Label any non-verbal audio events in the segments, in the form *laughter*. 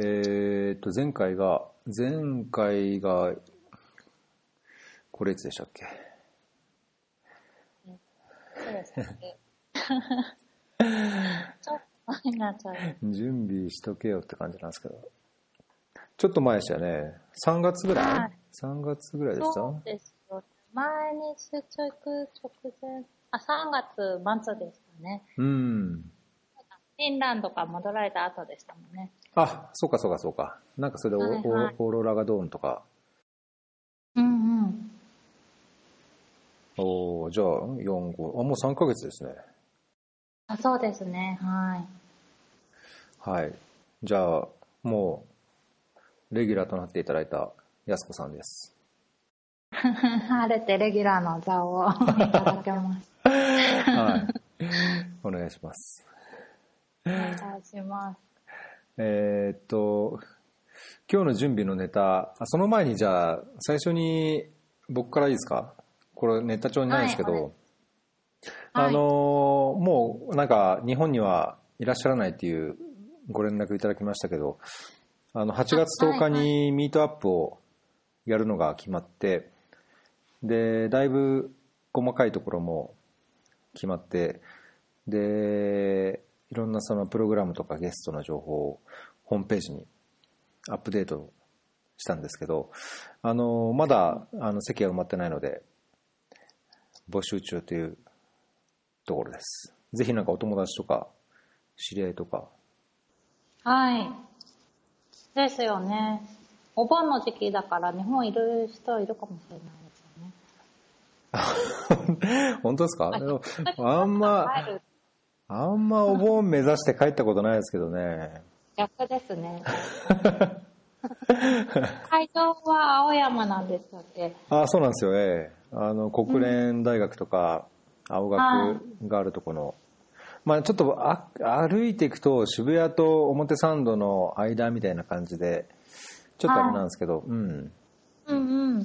えー、っと、前回が、前回が、これいつでしたっけ？そうですね。ちょっと前になっちゃう。準備しとけよって感じなんですけど。ちょっと前でしたよね。3月ぐらい、はい ?3 月ぐらいでした？そうですよ。前に出直直前、あ、3月末でしたね。うん。フィンランドから戻られた後でしたもんね。あ、そうかそうかそうか。なんかそれでオ,、はいはいオーロラがどうのとか。うんうん。おおじゃあ、4、5、あ、もう3ヶ月ですね。あそうですね。はい。はい。じゃあ、もう、レギュラーとなっていただいたやすこさんです。*laughs* 晴れてレギュラーの座をいただけます。*laughs* はい。お願いします。お願いします。えーっと、今日の準備のネタ、あその前にじゃあ、最初に僕からいいですか？これネタ帳にないんですけど、はいはい。あのーもうなんか日本にはいらっしゃらないっていうご連絡いただきましたけど、あの、8月10日にミートアップをやるのが決まって、で、だいぶ細かいところも決まって、で、いろんなそのプログラムとかゲストの情報をホームページにアップデートしたんですけど、あの、まだあの席が埋まってないので、募集中というところです。ぜひなんかお友達とか、知り合いとか、はい。ですよね。お盆の時期だから日本いる人いるかもしれないですよね。*laughs* 本当ですか？あんま、*laughs* あんまお盆目指して帰ったことないですけどね。逆ですね。*laughs* 会場は青山なんでしたっけあそうなんですよ、ええ。あの、国連大学とか、青学があるとこの、まあちょっとあ歩いていくと渋谷と表参道の間みたいな感じで、ちょっとあれなんですけど、うん。うんうん。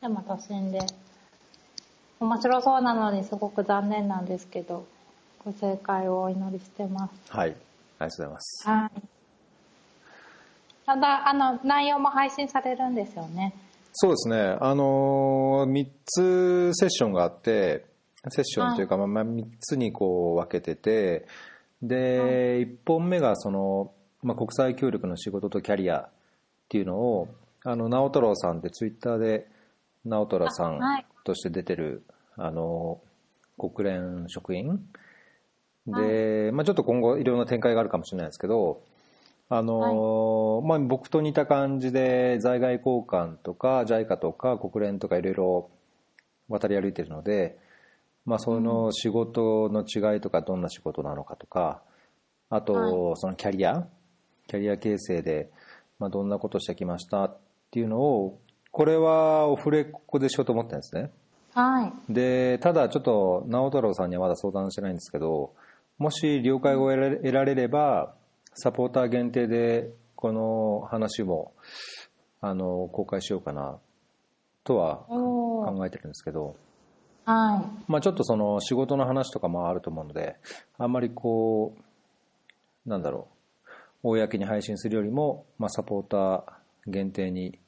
でも都心で。面白そうなのにすごく残念なんですけど、ご正解をお祈りしてます。はい。ありがとうございます。はい。ただ、あの、内容も配信されるんですよね。そうですね。あのー、3つセッションがあって、セッションというか、まあまあ、3つにこう分けてて、で、1本目がその、まあ、国際協力の仕事とキャリアっていうのを、あの、直太朗さんってツイッターで、直太朗さんあはいとして出てる、あの、国連職員で、まあ、ちょっと今後いろんな展開があるかもしれないですけど、あのまあ、僕と似た感じで在外交換とか JICA とか国連とかいろいろ渡り歩いてるので、まあ、その仕事の違いとかどんな仕事なのかとかあとそのキャリアキャリア形成で、まあ、どんなことしてきましたっていうのをこれはオフレコでしようと思ってるんですね。はい。でただちょっと直太朗さんにはまだ相談してないんですけどもし了解を得られれればサポーター限定でこの話もあの公開しようかなとは考えてるんですけど、はまあ、ちょっとその仕事の話とかもあると思うのであんまりこうなんだろう公に配信するよりも、まあ、サポーター限定に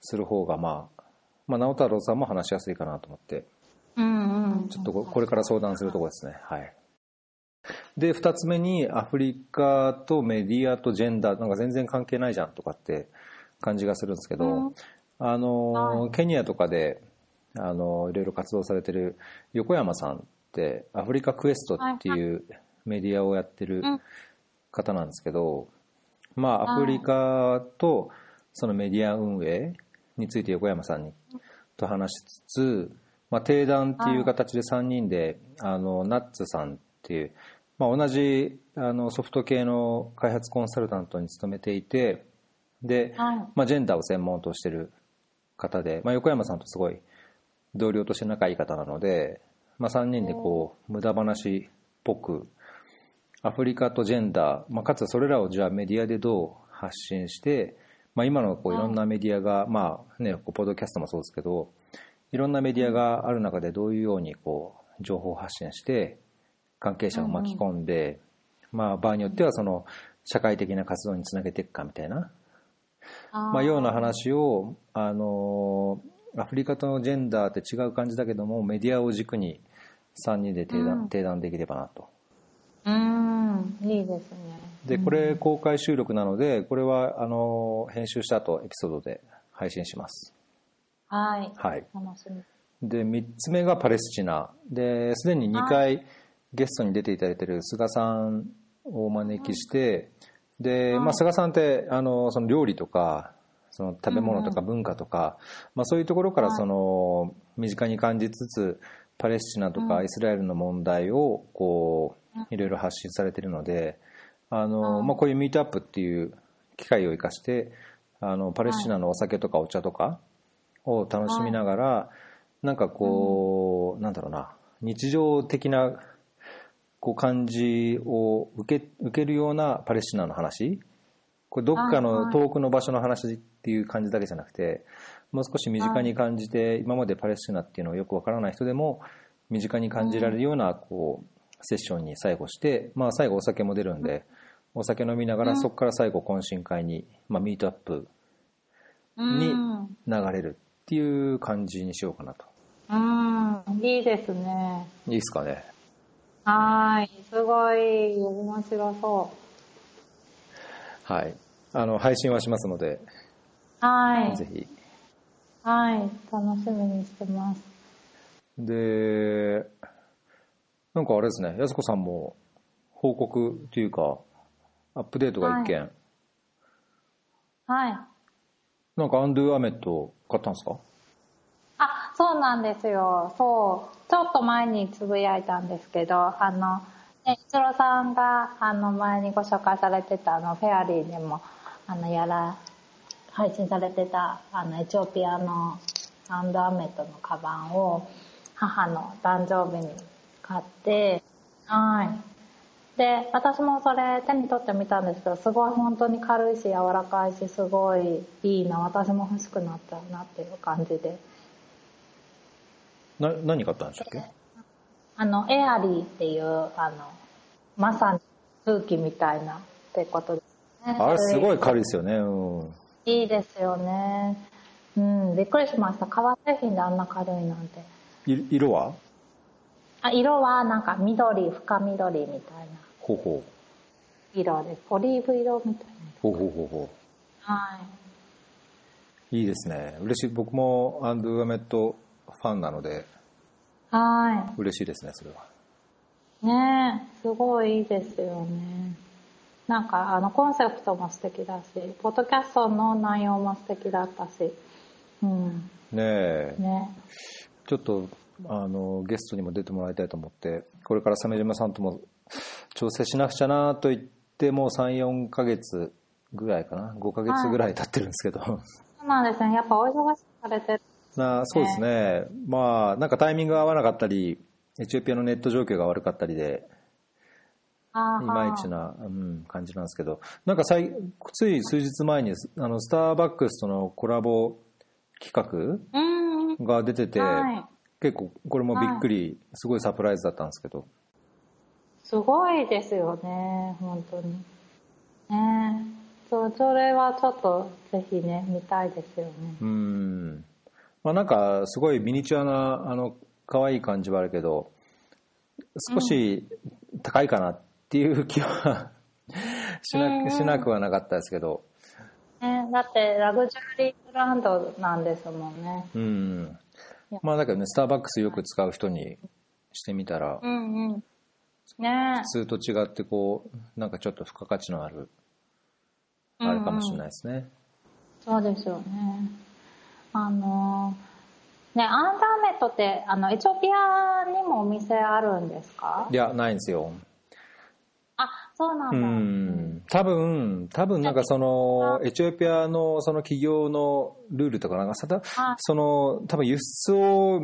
する方が、まあ、まあ直太朗さんも話しやすいかなと思ってい。うんうん。ちょっとここれから相談するところですね。はい。で、二つ目にアフリカとメディアとジェンダー、なんか全然関係ないじゃんとかって感じがするんですけど、うん。あの、はケニアとかで、あの、いろいろ活動されてる横山さんって、アフリカクエストっていうメディアをやってるうん。方なんですけど、まあ、はい。アフリカとそのメディア運営について横山さんにと話しつつ、まあ、定談っていう形で3人で、あの、ナッツさんっていう、まあ、同じあのソフト系の開発コンサルタントに勤めていて、で、はい。まあ、ジェンダーを専門としてる方で、まあ、横山さんとすごい同僚として仲いい方なので、まあ、3人でこう無駄話っぽくアフリカとジェンダー、まあ、かつそれらをじゃあメディアでどう発信して、まあ、今のこういろんなメディアが、まあね、ポッドキャストもそうですけどいろんなメディアがある中でどういうようにこう情報発信して関係者を巻き込んで、まあ、場合によってはその社会的な活動につなげていくかみたいな、まあ、ような話を、あのアフリカとのジェンダーって違う感じだけどもメディアを軸に3人で提談,、うん提談できればなと。うーん、いいですね。でこれ公開収録なのでこれはあの編集した後エピソードで配信します。はい。はい。で3つ目がパレスチナですでに2回ゲストに出ていただいている菅さんをお招きしてで、まあ、菅さんってあのその料理とかその食べ物とか文化とか、まあ、そういうところからその身近に感じつつパレスチナとかイスラエルの問題をこういろいろ発信されているのであの、まあ、こういうミートアップっていう機会を生かしてあのパレスチナのお酒とかお茶とかを楽しみながら、なんかこう、なんだろうな日常的なこう感じを受け受けるようなパレスチナの話？これどっかの遠くの場所の話っていう感じだけじゃなくてもう少し身近に感じて今までパレスチナっていうのをよくわからない人でも身近に感じられるようなこうセッションに最後して、まあ、最後お酒も出るんでお酒飲みながらそこから最後懇親会に、まあ、ミートアップにうん。流れるっていう感じにしようかなと。うん、いいですね。いいですかねはーい。すごい面白そはいあの配信はしますので、う。はい。ぜひはい。楽しみにしてます。でなんかあれですね安子さんも報告というかアップデートが一件、はい。なんかアンドゥアメット買ったんですか？あ、そうなんですよ。そう。ちょっと前につぶやいたんですけど、あの、ね、一郎さんが、あの、前にご紹介されてた、あの、フェアリーでも、あの、やら、配信されてた、あの、エチオピアのアンドアメットのカバンを、母の誕生日に買って、はい。で、私もそれ手に取ってみたんですけど、すごい本当に軽いし柔らかいし、すごいいいな、私も欲しくなったなっていう感じで。な何買ったんでしたっけ？あの、エアリーっていう、あの、まさに空気みたいなってことですね。あれすごいい。軽いですよねうんいいですよね。うん、びっくりしました。革製品であんな軽いなんて。い色は？あ、色はなんか緑、深緑みたいなほうほ色です。オリーブ色みたいな。うほうほうほうほはい。ういいですね嬉しい僕もアンドゥアメットファンなのでは。嬉しいですねそれはいねえ、すごいいいですよね。なんか、あの、コンセプトも素敵だし、ポッドキャストの内容も素敵だったし、うん、ねえね。ちょっとあのゲストにも出てもらいたいと思ってこれから鮫島さんとも調整しなくちゃなと言ってもう34ヶ月ぐらいかな5ヶ月ぐらい経ってるんですけど、そうなんですね。やっぱお忙しくされてる。なそうですねまあなんかタイミングが合わなかったりエチオピアのネット状況が悪かったりでいまいちな、うん、感じなんですけどなんかさいつい数日前にあのスターバックスとのコラボ企うん。画が出てて、はい。結構これもびっくり、すごいサプライズだったんですけどすごいですよね、本当に。ねそう、それはちょっとぜひね、見たいですよね。うんまあなんかすごいミニチュアなあの可愛い感じはあるけど少し高いかなっていう気は *laughs* しなしなくはなかったですけど。ね、だってラグジュアリーブランドなんですもんね。うん。まあだけどねスターバックスよく使う人にしてみたらうんうん。ね。普通と違ってこうなんかちょっと付加価値のあるあるかもしれないですね。そうですよね。あのーね、アンダーメットって、あの、エチオピアにもお店あるんですか？いやないんですよ。あ、そうなんうだ。ん。多分多分なんかそのエチオピアのその企業のルールとかなんかその多分輸出を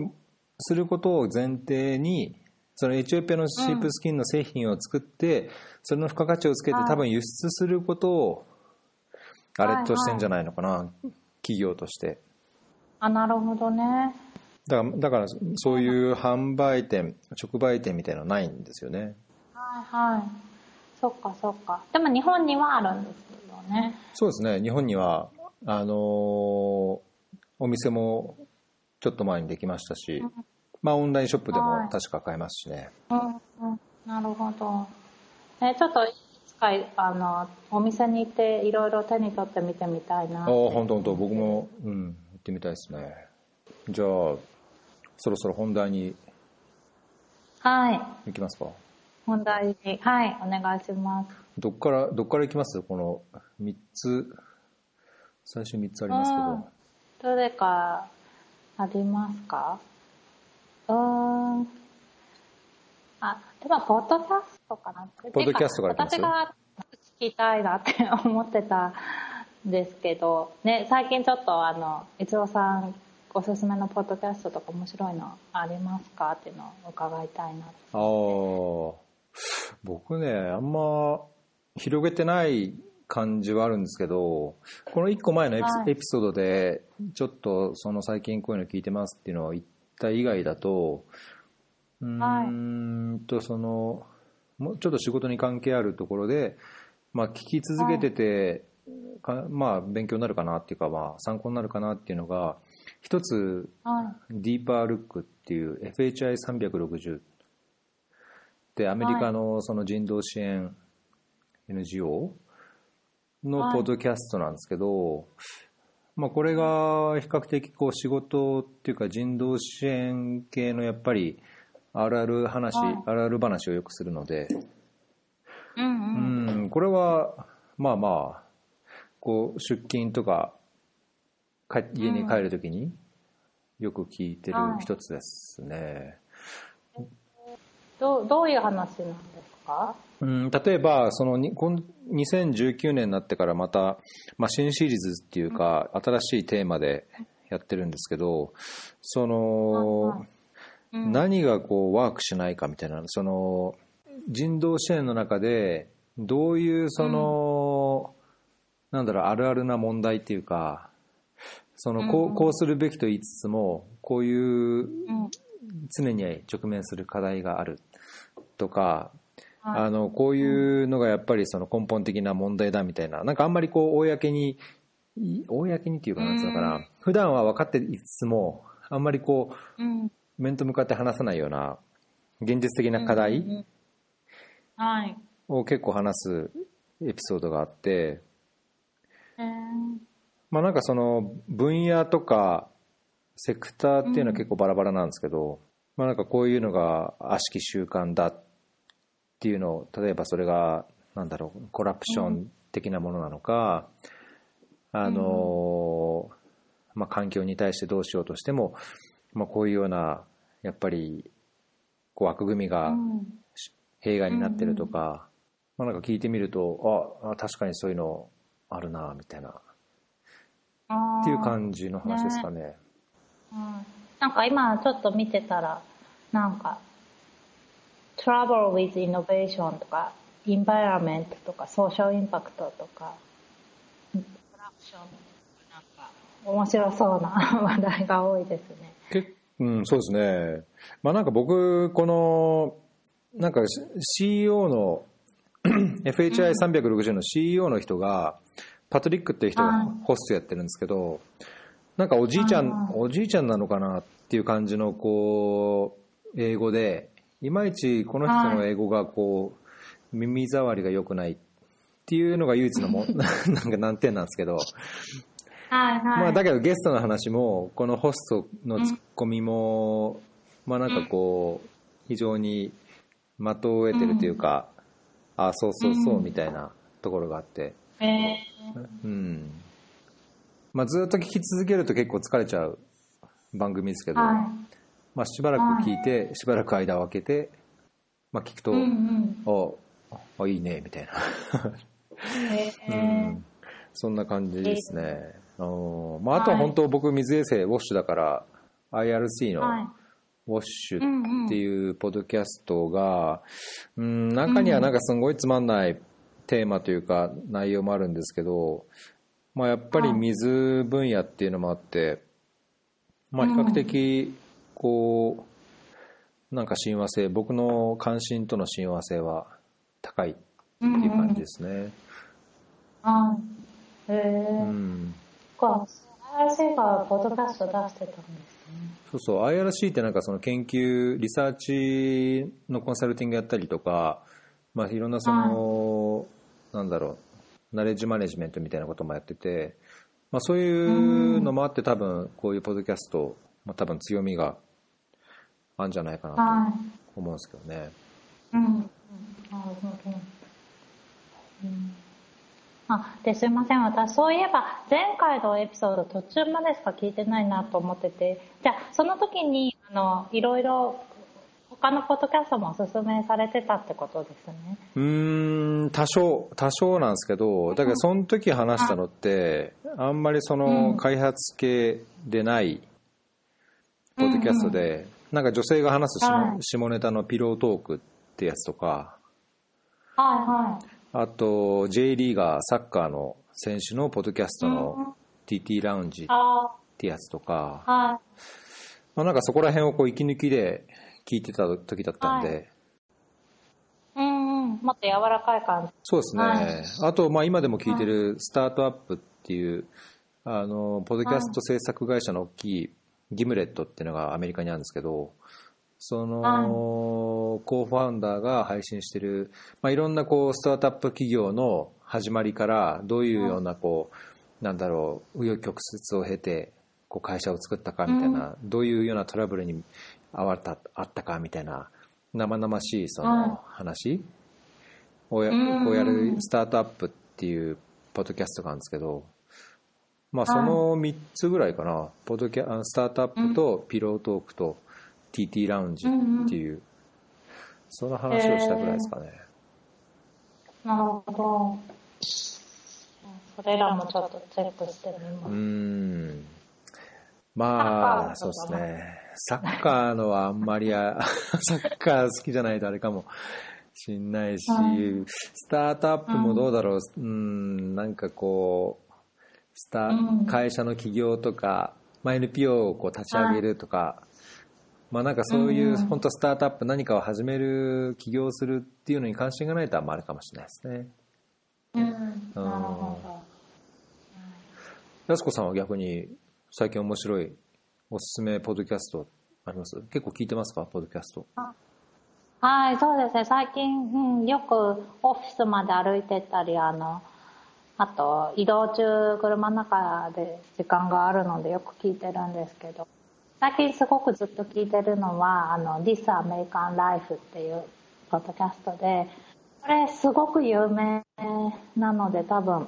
することを前提にそのエチオピアのシープスキンの製品を作って、それの付加価値をつけてはい多分輸出することをあれとしてんじゃないのかな、企業としてあ、なるほどね。だからだからそういう販売店直売店みたいなのないんですよねはいはい。そっかそっか。でも日本にはあるんですよね。そうですね日本にはあのーお店もちょっと前にできましたし、まあオンラインショップでも確か買えますしね、うんうん。なるほど。え、ちょっといつか、あの、お店に行っていろいろ手に取って見てみたいな。ああ本当本当僕もうん行ってみたいですね。じゃあそろそろ本題にはい。行きますか。本題に、はい、お願いします。どっからどっから行きます？この3つ。最初3つありますけど、うん。どれかありますか？うーん。あ、でも、ポッドキャストかな。ポッドキャストから私が聞きたいなって思ってたんですけど、ね、最近ちょっとあの、一郎さん、おすすめのポッドキャストとか面白いのありますかっていうのを伺いたいな。ああ僕ねあんま広げてない感じはあるんですけどこの1個前のエピ,、はい。エピソードでちょっとその最近こういうの聞いてますっていうのを言った以外だとうーんとそのもうちょっと仕事に関係あるところで、まあ、聞き続けてて、かまあ勉強になるかなっていうか、まあ、参考になるかなっていうのが一つはディーパールックっていう FHI360 でアメリカのその人道支援 NGO のポッドキャストなんですけど、まあ、これが比較的こう仕事っていうか人道支援系のやっぱりあるある話、はい。あるある話をよくするので。うん、これはまあまあこう出勤とか帰家に帰るときによく聞いてる一つですね。どう、どういう話なんですか？うん、例えばそのにこん2019年になってからまた、まあ、新シリーズっていうか新しいテーマでやってるんですけどそのうん。何がこうワークしないかみたいなその人道支援の中でどういうその、なんだろうあるあるな問題っていうかそのこうこうするべきと言いつつもこういううん。常に直面する課題があるとか、はい。あのこういうのがやっぱりその根本的な問題だみたいな。なんかあんまりこう公にい公にっていうかなんつうのかな、うん普段は分かっていつつもあんまりこう面と向かって話さないような現実的な課題。を結構話すエピソードがあって、えーまあ、なんかその分野とかセクターっていうのは結構バラバラなんですけど、まあ、なんかこういうのが悪しき習慣だっていうのを例えばそれがなんだろうコラプション的なものなのか、あのまあ、環境に対してどうしようとしても、まあ、こういうようなやっぱりこう枠組みがうん。弊害になってるとか、まあ、なんか聞いてみるとああ確かにそういうのあるなみたいなっていう感じの話ですかね。うんなんか今ちょっと見てたら、なんか、Trouble with Innovation とか、Environment とか、Social Impact とか、Corruption なんか、面白そうな *laughs* 話題が多いですね。けうん、そうですね。まあなんか僕、この、なんか CEO の、*clears throat* FHI360 の CEO の人が、パトリックっていう人がはいホストやってるんですけど、なんかおじいちゃんおじいちゃんなのかなっていう感じの、こう、英語で、いまいちこの人の英語がこう、耳障りが良くないっていうのが唯一のも、なんか難点なんですけど、はいはい。まあ、だけどゲストの話もこのホストのツッコミも、まあなんかこう非常に的を得てるというか、あそうそうそうみたいなところがあって、えうんまあ、ずっと聞き続けると結構疲れちゃう番組ですけど、ー、はい。まあ、しばらく聞いてしばらく間を空けて、まあ、聞くと、うんうん。ああいいねみたいな。えうーんそんな感じですね。あのまあ、あとは本当僕水衛星ウォッシュだから IRC のはい。ウォッシュうんうんっていうポッドキャストが、うん、中にはなんかすごいつまんないテーマというか内容もあるんですけど、まあ、やっぱり水分野っていうのもあって、まあ、比較的こうなんか親和性僕の関心との親和性は高いいう感じですね。あへえ。うん。か、IRC がポッドキャスト出してたんですね。そうそう、IRC ってなんかその研究、リサーチのコンサルティングやったりとか、まあいろんなその、なんだろう、ナレッジマネジメントみたいなこともやってて、まあそういうのもあって多分こういうポッドキャスト、まあ多分強みがあるんじゃないかなはい。と思うんですけどね。うん。なるほど。うん。あ、で、すいません。私、そういえば、前回のエピソード途中までしか聞いてないなと思ってて、じゃあ、その時に、あの、いろいろ、他のポッドキャストもおすすめされてたってことですね。うーん、多少、多少なんですけど、だけどその時話したのって、あんまりその開発系でない、ポッドキャストで、なんか女性が話す下,、はい下ネタのピロートークってやつとか、はいはい。あと J リーガーサッカーの選手のポッドキャストうん。の TT ラウンジっあてやつとか、あ、はい。まあ、なんかそこら辺をこう息抜きで聞いてた時だったんで、はうんうん。もっと柔らかい感じ。そうですね、はい。あと、まあ、今でも聞いてるスタートアップっていうあのポッドキャスト制作会社の大きいギムレットっていうのがアメリカにあるんですけどその、コーファウンダーが配信してる、まあ、いろんなこうスタートアップ企業の始まりからどういうようなこう、なんだろう紆余曲折を経てこう会社を作ったかみたいな、どういうようなトラブルに遭われたあったかみたいな生々しいその話？をやうん。こうやるスタートアップっていうポッドキャストがあるんですけど、まあ、その3つぐらいかな、ポッドキャあスタートアップとピロートークと TT ラウンジっていう、その話をしたぐらいですかね。なるほど。それらもちょっとチェックしてみます。ん。まあ、そうですね。サッカーのはあんまりあ、*laughs* サッカー好きじゃないとあれかもしんないし、うん。スタートアップもどうだろう、うん、なんかこう、スタうん。会社の起業とか、まあ、NPO をこう立ち上げるとか、まあなんかそういううん本当スタートアップ何かを始める、起業するっていうのに関心がないとあんまあるかもしれないですね。うん。なるほど。やすこさんは逆に最近面白いおすすめポッドキャストあります？結構聞いてますか？ポッドキャスト。はい、そうですね。最近、うん、よくオフィスまで歩いてったり、あの、あと、移動中、車の中で時間があるのでよく聞いてるんですけど、最近すごくずっと聞いてるのは、あの、This American Life っていうポッドキャストで、これすごく有名なので多分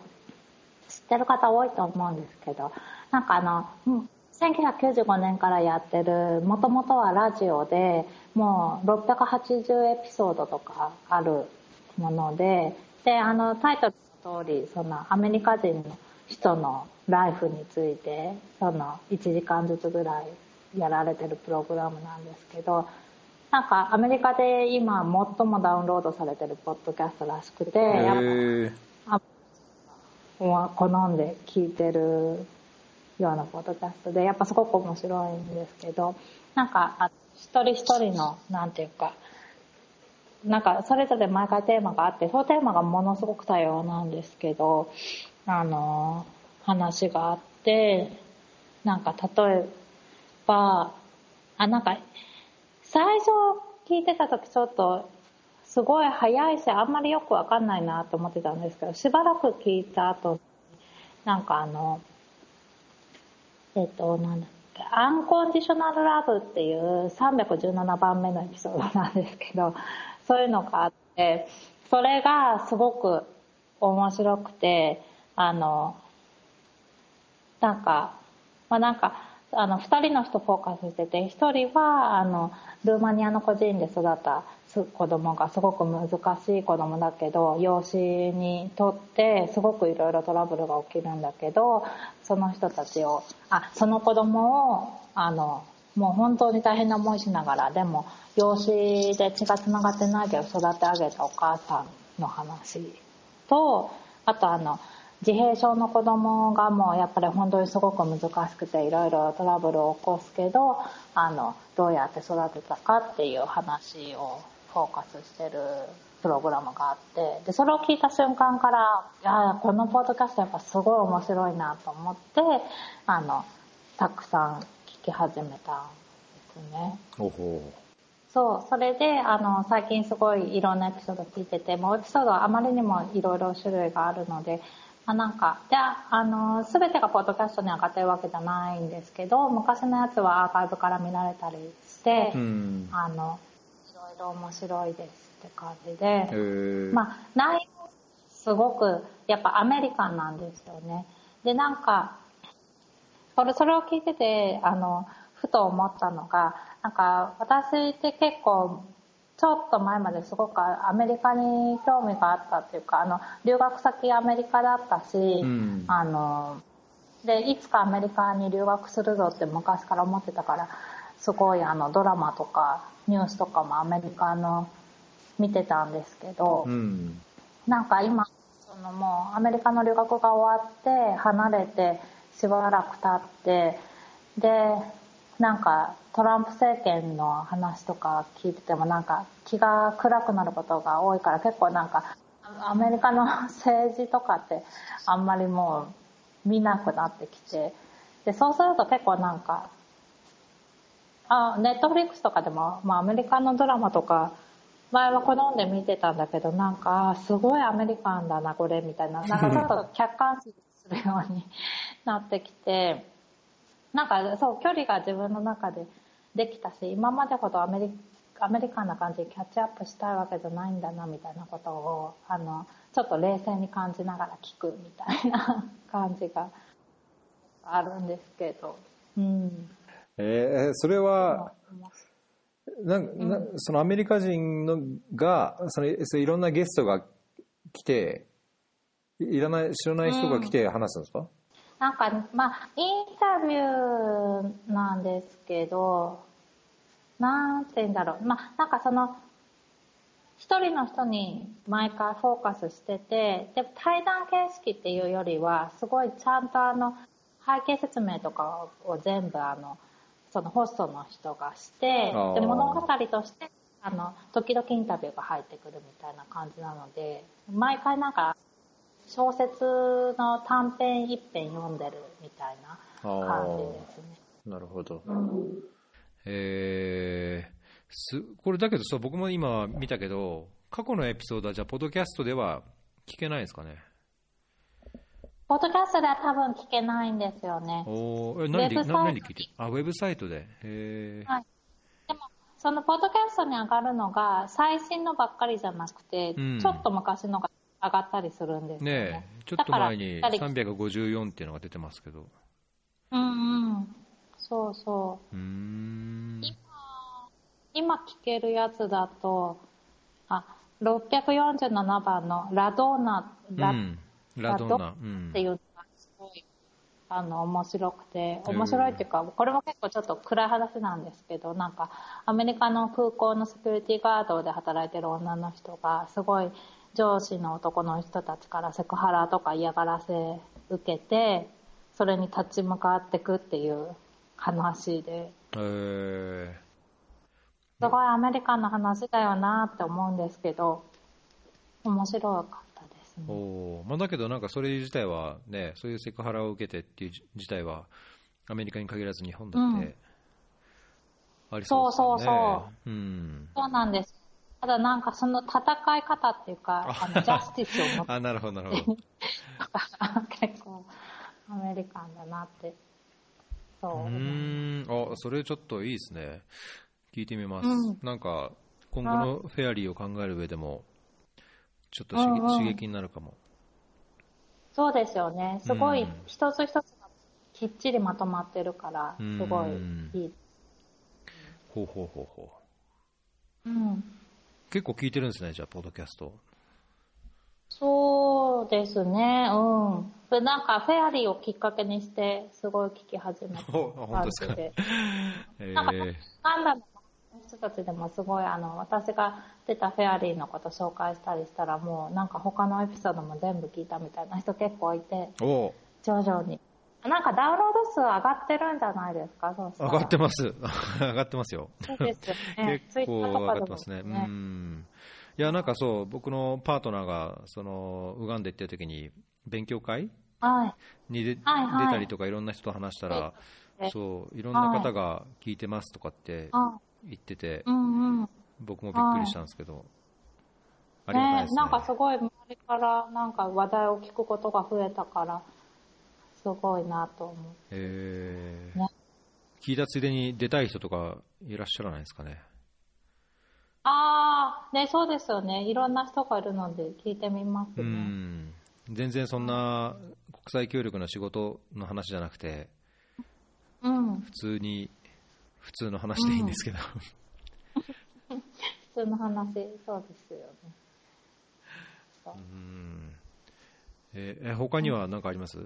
知ってる方多いと思うんですけど、なんかあの、うん1995年からやってる、もともとはラジオで、もう680エピソードとかあるもので、で、あの、タイトルの通り、そのアメリカ人の人のライフについて、その1時間ずつぐらいやられてるプログラムなんですけど、なんかアメリカで今最もダウンロードされてるポッドキャストらしくて、やっぱ好んで聞いてるようなポッドキャストで、やっぱすごく面白いんですけど、なんか、あ一人一人の、なんていうか、なんか、それぞれ毎回テーマがあって、そのテーマがものすごく多様なんですけど、あの、話があって、なんか、例えば、あ、なんか、最初聞いてた時ちょっと、すごい早いし、あんまりよくわかんないなと思ってたんですけど、しばらく聞いた後、なんかあの、えっと、なんだっけ、アンコンディショナルラブっていう317番目のエピソードなんですけど、そういうのがあって、それがすごく面白くて、あの、なんか、まあなんか、あの、二人の人フォーカスしてて、一人は、あの、ルーマニアの孤児院で育った子供がすごく難しい子供だけど、養子にとってすごくいろいろトラブルが起きるんだけど、その人たちを、あ、その子供を、あの、もう本当に大変な思いしながら、でも、養子で血が繋がってないけど育て上げたお母さんの話と、あとあの、自閉症の子供がもうやっぱり本当にすごく難しくていろいろトラブルを起こすけど、あの、どうやって育てたかっていう話をフォーカスしてるプログラムがあってでそれを聞いた瞬間からいやこのポッドキャストやっぱすごい面白いなと思ってあのたくさん聞き始めたんですね。そう、それで、あの、最近すごいいろんなエピソード聞いてて、もうエピソードはあまりにもいろいろ種類があるので、まあ、なんか、じゃあ、あの、すべてがポッドキャストに上がってるわけじゃないんですけど、昔のやつはアーカイブから見られたりして、うんあの、いろいろ面白いですって感じへで、ーまあ、内容すごく、やっぱアメリカンなんですよね。で、なんか、これ、それを聞いてて、あの、ふと思ったのが、なんか、私って結構、ちょっと前まですごくアメリカに興味があったっていうか、あの、留学先アメリカだったし、うん。あの、で、いつかアメリカに留学するぞって昔から思ってたから、すごいあの、ドラマとかニュースとかもアメリカの見てたんですけど、うん。なんか今、そのもうアメリカの留学が終わって、離れてしばらく経って、で、なんかトランプ政権の話とか聞いててもなんか気が暗くなることが多いから結構なんかアメリカの政治とかってあんまりもう見なくなってきて、で、そうすると結構なんか、あ、ネットフリックスとかでも、まあアメリカのドラマとか、前は好んで見てたんだけど、なんか、あすごいアメリカンだな、これ、みたいな。なんか *laughs* ちょっと客観視するようになってきて、なんかそう、距離が自分の中でできたし、今までほどアメリアメリカンな感じでキャッチアップしたいわけじゃないんだな、みたいなことを、あの、ちょっと冷静に感じながら聞くみたいな感じがあるんですけど。うん。えーそれはなんなそのアメリカ人のがそのそういろんなゲストが来ていいらない知らない人が来て話すんですか、なんか、まあ、インタビューなんですけど、なんて言うんだろう。まあ、なんかその、一人の人に毎回フォーカスしてて、で、対談形式っていうよりは、すごいちゃんとあの、背景説明とかを全部あの、そのホストの人がしてで、物語として、あの、時々インタビューが入ってくるみたいな感じなので、毎回なんか、小説の短編一編読んでるみたいな感じですね。なるほど。うん。えー。すこれだけどさ僕も今見たけど過去のエピソードはじゃあポッドキャストでは聞けないんですかね？ポッドキャストでは多分聞けないんですよね。おー。え何でウェブサイト。な何で聞いて？あウェブサイトで。へー。はい。でも、そのポッドキャストに上がるのが最新のばっかりじゃなくて、うん。ちょっと昔のが上がったりするんですよね。ねえちょっと前にだから354っていうのが出てますけど。うんうん。そうそう。うーん。今聞けるやつだと、あ、647番のラドーナ、ラうん。ラドンナ。うん。っていうのがすごい、あの、面白くて、面白いっていうか、これも結構ちょっと暗い話なんですけど、なんか、アメリカの空港のセキュリティガードで働いてる女の人が、すごい上司の男の人たちからセクハラとか嫌がらせ受けて、それに立ち向かっていくっていう話で、えーすごいアメリカンな話だよなって思うんですけど、面白かったですね。おーまあ、だけど、なんかそれ自体はね、そういうセクハラを受けてっていう自体は、アメリカに限らず日本だってありそうですよね。そうそうう。ん。そうなんです。ただなんかその戦い方っていうか、あのジャスティスを持ってあ、なるほど、なるほど。結構アメリカンだなって。そうう。ーん。あ、それちょっといいですね。聞いてみます。うんなんか、今後のフェアリーを考える上でも、ちょっと刺激,、うんうん刺激になるかも。そうですよね。すごいうん一つ一つがきっちりまとまってるから、うんすごいいい。ほうほうほうほう。うん。結構聞いてるんですね、じゃあ、ポッドキャスト。そうですね。うん。でなんかフェアリーをきっかけにして、すごい聞き始めた感じで。えなんかー、ガンダムの人たちでもすごいあの私が出たフェアリーのこと紹介したりしたらもうなんか他のエピソードも全部聞いたみたいな人結構いてお徐々になんかダウンロード数上がってるんじゃないですか？そう上がってます。*laughs* 上がってますよ。そうですよね *laughs* 結構上がってますね。うねん。いや、なんかそう、僕のパートナーが、その、ウガンダ行ってる時に、勉強会はい。にではいはい出たりとか、いろんな人と話したら、えそう、いろんな方が聞いてますとかってあ、言っててう、んうん。僕もびっくりしたんですけど、ありがたいですね。ねなんかすごい周りからなんか話題を聞くことが増えたから、すごいなと思う。えーね聞いたついでに出たい人とかいらっしゃらないですかね？ああ、ね、そうですよね。いろんな人がいるので聞いてみますうね。ん。全然そんな国際協力の仕事の話じゃなくて、うん。普通に、普通の話でいいんですけど。普通の話、そうですよね。そううんえ他には何かあります？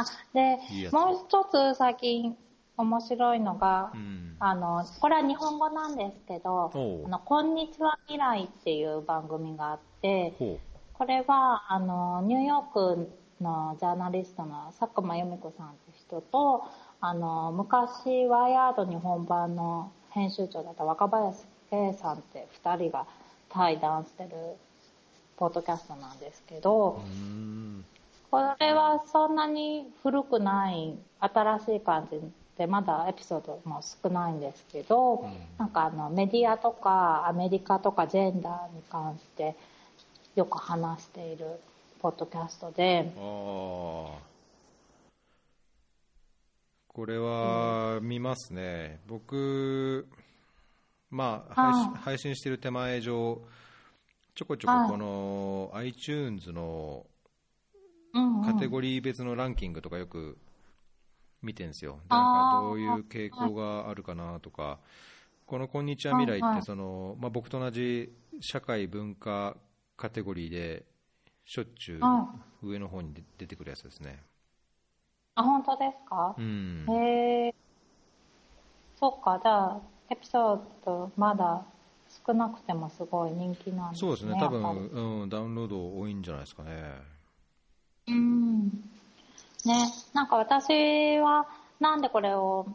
あ、でもう一つ最近面白いのが、うん。あの、これは日本語なんですけど、あの、こんにちは未来っていう番組があって、ほこれは、あの、ニューヨークのジャーナリストの佐久間由美子さんって人と、あの、昔、ワイヤード日本版の編集長だった若林圭さんって二人が対談してるポッドキャストなんですけど。これはそんなに古くない新しい感じでまだエピソードも少ないんですけど、んなんかあのメディアとかアメリカとかジェンダーに関してよく話しているポッドキャストで。これは見ますね。僕、まあ、配信してる手前上、ちょこちょここの iTunes のうんうんカテゴリー別のランキングとかよく見てるんですよ。なんかどういう傾向があるかなとか、この「こんにちは未来」はいはいってその、まあ、僕と同じ社会文化カテゴリーでしょっちゅうは上の方に出出てくるやつですね。あ、本当ですか？う、ん。へえ。そっか、じゃあ、エピソードまだ少なくてもすごい人気なんですね。そうですね、多分、うん、ダウンロード多いんじゃないですかね。うん。ね、なんか私はなんでこれを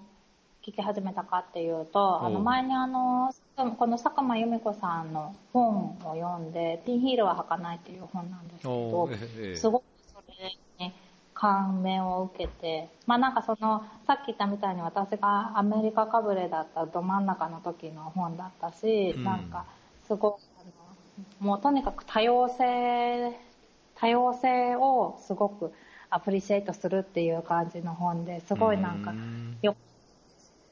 聞き始めたかっていうと、あの前にあの、この佐久間由美子さんの本を読んで、ピンヒールは履かないっていう本なんですけどええ。すごくそれに感銘を受けて、まあなんかその、さっき言ったみたいに私がアメリカかぶれだったど真ん中の時の本だったし、うん。なんかすごい、あのもうとにかく多様性、多様性をすごくアプリシエイトするっていう感じの本ですごいなんかうんよ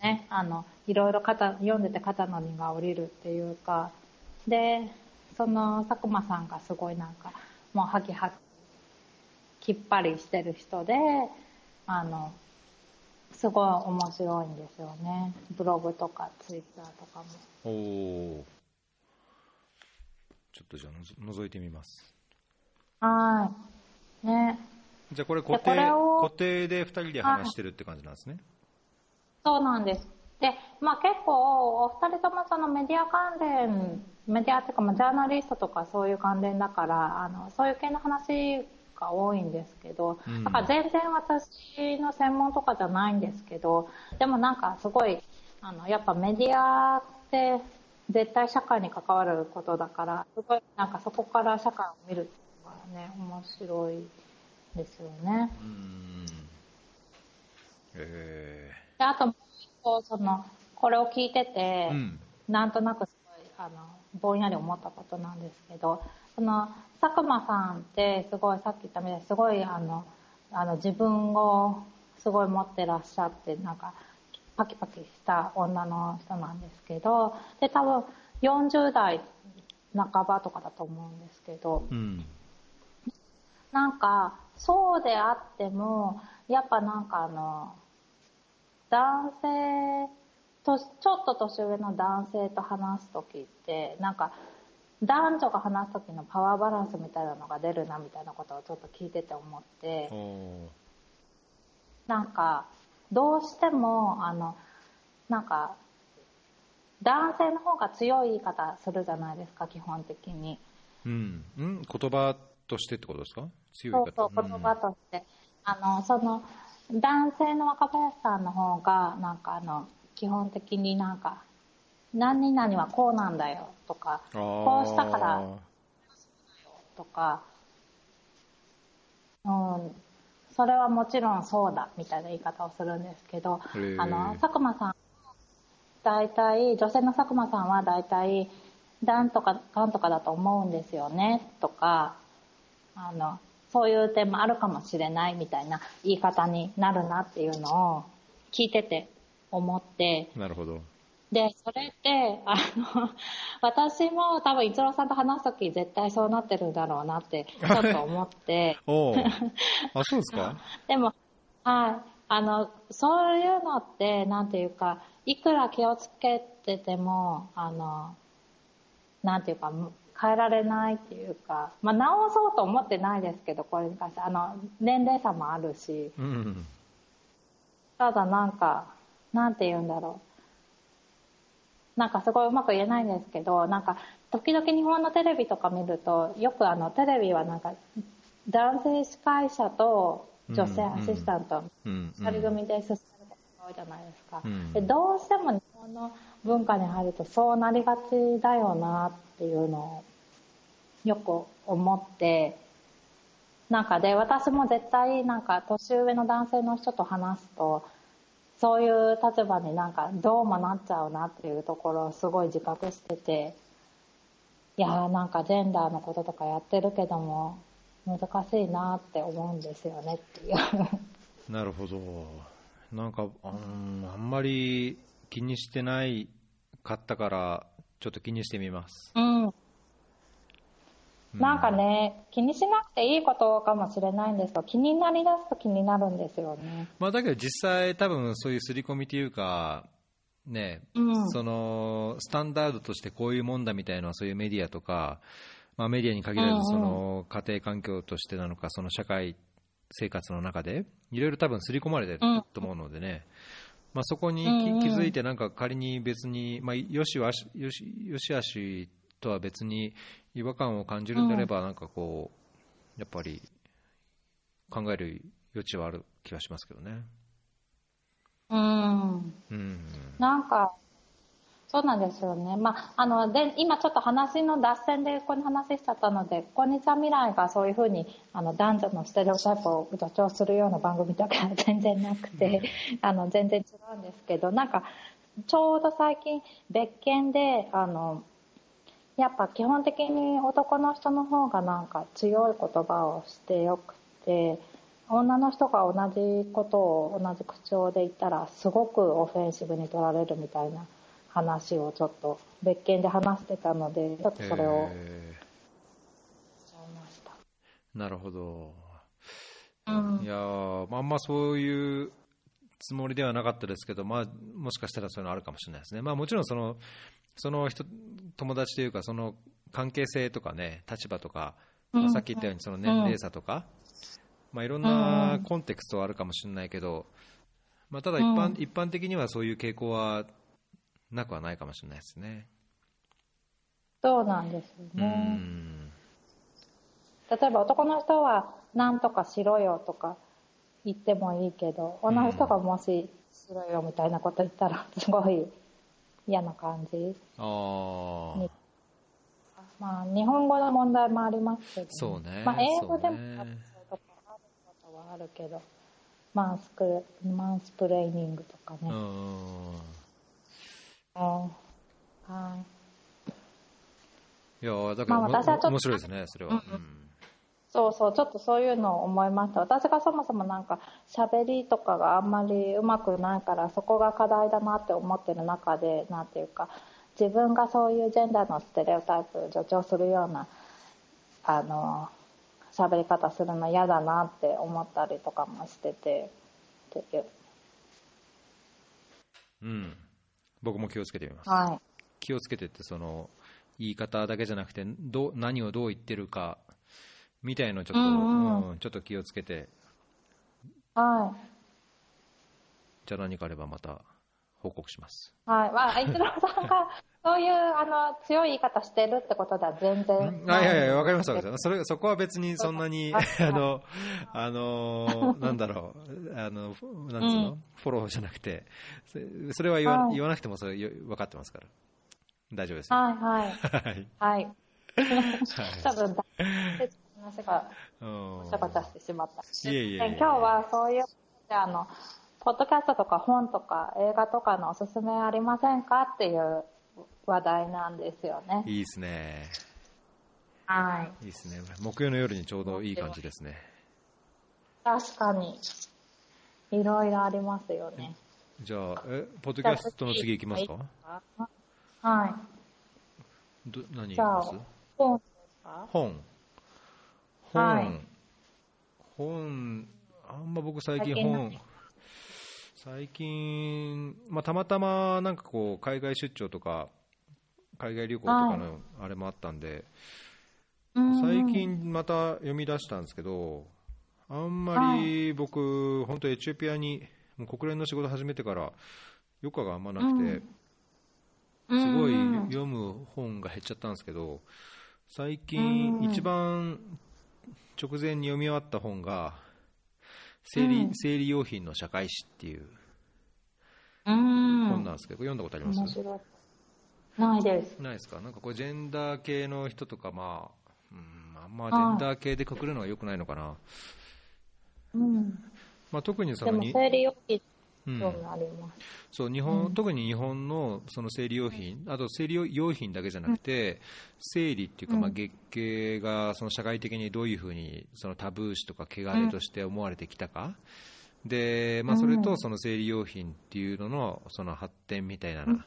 ね、あの、いろいろ肩、読んでて肩の荷が下りるっていうか、で、その佐久間さんがすごいなんか、もうハキハキ、きっぱりしてる人で、あの、すごい面白いんですよね。ブログとかツイッターとかも。おーちょっとじゃあのぞ覗いてみます。はい。ね。じゃあこれ固定、固定で2人で話してるって感じなんですね。そうなんです。で、まあ結構、お二人ともそのメディア関連、メディアっていうか、まあジャーナリストとかそういう関連だから、あの、そういう系の話が多いんですけど、うんだから全然私の専門とかじゃないんですけど、でもなんかすごい、あの、やっぱメディアって絶対社会に関わることだから、すごいなんかそこから社会を見るね、面白いですよね。うん。えで、あともう一個、その、これを聞いてて、ー、うん。なんとなくすごい、あの、ぼんやり思ったことなんですけど、その、佐久間さんって、すごい、さっき言ったみたいに、すごい、あの、あの、自分をすごい持ってらっしゃって、なんか、パキパキした女の人なんですけど、で、多分、40代半ばとかだと思うんですけど、うん。なんか、そうであっても、やっぱなんかあの、男性と、ちょっと年上の男性と話すときって、なんか、男女が話すときのパワーバランスみたいなのが出るなみたいなことをちょっと聞いてて思って、なんか、どうしても、あの、なんか、男性の方が強い言い方するじゃないですか、基本的に。うん。ん？言葉としてってことですか？強い方。そうそう、言葉として。あの、その、男性の若林さんの方が、なんかあの、基本的になんか、何々はこうなんだよとか、こうしたからとか、うん、それはもちろんそうだみたいな言い方をするんですけど、あの、佐久間さん、大体、女性の佐久間さんは大体、なんとか、かんとかだと思うんですよね、とか、あの、そういう点もあるかもしれないみたいな言い方になるなっていうのを聞いてて思って。なるほど。で、それって、あの、*laughs* 私も多分、一郎さんと話すとき絶対そうなってるんだろうなって、ちょっと思って。*laughs* おあ、そうですか？*laughs* でも、はい。あの、そういうのって、なんていうか、いくら気をつけてても、あの、なんていうか、変えられないっていうか、まあ、直そうと思ってないですけど、これに関して、あの、年齢差もあるし、うん、ただなんか、なんて言うんだろう。なんかすごいうまく言えないんですけど、なんか時々日本のテレビとか見ると、よくあのテレビはなんか男性司会者と女性アシスタント、二人組で進めることが多いじゃないですか。でどうしても日本の文化に入るとそうなりがちだよなっていうのをよく思って、なんかで私も絶対なんか年上の男性の人と話すと、そういう立場になんかどうもなっちゃうなっていうところをすごい自覚してて、いやーなんかジェンダーのこととかやってるけども、難しいなって思うんですよねっていう。*laughs* なるほど。なんか、うん、あんまり気にしてないかったから、ちょっと気にしてみます。うん。なんかね、気にしなくていいことかもしれないんですけど、気になりだすと気になるんですよね。まあ、だけど実際、多分そういう刷り込みというか、ね、うん、そのスタンダードとしてこういうもんだみたいなそういうメディアとか、まあ、メディアに限らずその家庭環境としてなのか、その社会生活の中でいろいろ多分刷り込まれてると思うのでね、まあ、そこに気づいてなんか仮に別に、まあ、よしわしよしよしあしとは別に違和感を感じるんであれば、なんかこう、やっぱり考える余地はある気はしますけどね。うん。うん。なんか、そうなんですよね。まあ、あの、で、今ちょっと話の脱線でここに話しちゃったので、こんにちは未来がそういうふうに、あの、男女のステレオタイプを助長するような番組だけは全然なくて、あの、全然違うんですけど、なんか、ちょうど最近、別件で、あの、やっぱ基本的に男の人の方がなんか強い言葉をしてよくて、女の人が同じことを同じ口調で言ったらすごくオフェンシブに取られるみたいな話をちょっと別件で話してたので、ちょっとそれを、なるほど。うん、いやまあ、あんまそういうつもりではなかったですけど、まあ、もしかしたらそういうのあるかもしれないですね。まあ、もちろんその、その人友達というかその関係性とかね立場とか、まあ、さっき言ったようにその年齢差とか、まあ、いろんなコンテクストはあるかもしれないけど、まあ、ただ一般,、一般的にはそういう傾向はなくはないかもしれないですね。そうなんですよね。例えば男の人は何とかしろよとか言ってもいいけど、女の人がもししろよみたいなこと言ったら *laughs* すごい嫌な感じ。あまあ日本語の問題もありますけど、ね、そうねまあ、英語でもそういうとあることはあるけどマンスクマンスプレーニングとかね。うんはい。いやだから、まあ、私はちょっと面白いですねそれは、うん、うんそうそう、ちょっとそういうのを思いました。私がそもそもなんか喋りとかがあんまりうまくないからそこが課題だなって思ってる中で、なんていうか、自分がそういうジェンダーのステレオタイプを助長するような、あの、喋り方するの嫌だなって思ったりとかもしてて、っていう。うん。僕も気をつけてみます。はい。気をつけてって、その、言い方だけじゃなくて、ど何をどう言ってるかみたいのちょっと、うんうん、ちょっと気をつけて。はい。じゃあ何かあればまた報告します。はい。まあ、*laughs* 一郎さんが、そういう、あの、強い言い方してるってことでは全然。あいやいや、わかりました。それ、そこは別にそんなに、*laughs* あの、あの、なんだろう、あの、なんつうの、うん、フォローじゃなくて、それは言わ,、言わなくてもそれ分かってますから。大丈夫ですよ。はい *laughs* はい。はい。はい。多分、話がうんごちゃごちゃしてしまった。いえいえ今日はそういう、あの、ポッドキャストとか本とか映画とかのおすすめありませんかっていう話題なんですよね。いいですね。はい。いいですね。木曜の夜にちょうどいい感じですね。確かに。いろいろありますよね。じゃあ、え、ポッドキャストの次行きますか？はい。ど何じゃあ行きます、本ですか？本。本、はい。本、あんま僕最近本、最近、まあ、たまたまなんかこう、海外出張とか、海外旅行とかのあれもあったんで、最近また読み出したんですけど、あんまり僕、本当エチオピアに、もう国連の仕事始めてから、余暇があんまなくて、すごい読む本が減っちゃったんですけど、最近うん。一番直前に読み終わった本が、生理,、うん生理用品の社会史っていううん。本なんですけど、読んだことあります？ないです。ないですか？なんかこれジェンダー系の人とか、まあ、うん、あんまジェンダー系でくくるのが良くないのかな。うん。まあ、特にそでものに、生理用品うん興味あります。そう日本、うん。特に日本のその生理用品、あと生理用用品だけじゃなくて、生理っていうか、まあ、うん。月経がその社会的にどういうふうにそのタブー視とか汚れとして思われてきたか、でまあ、それとその生理用品っていうののその発展みたいなうん。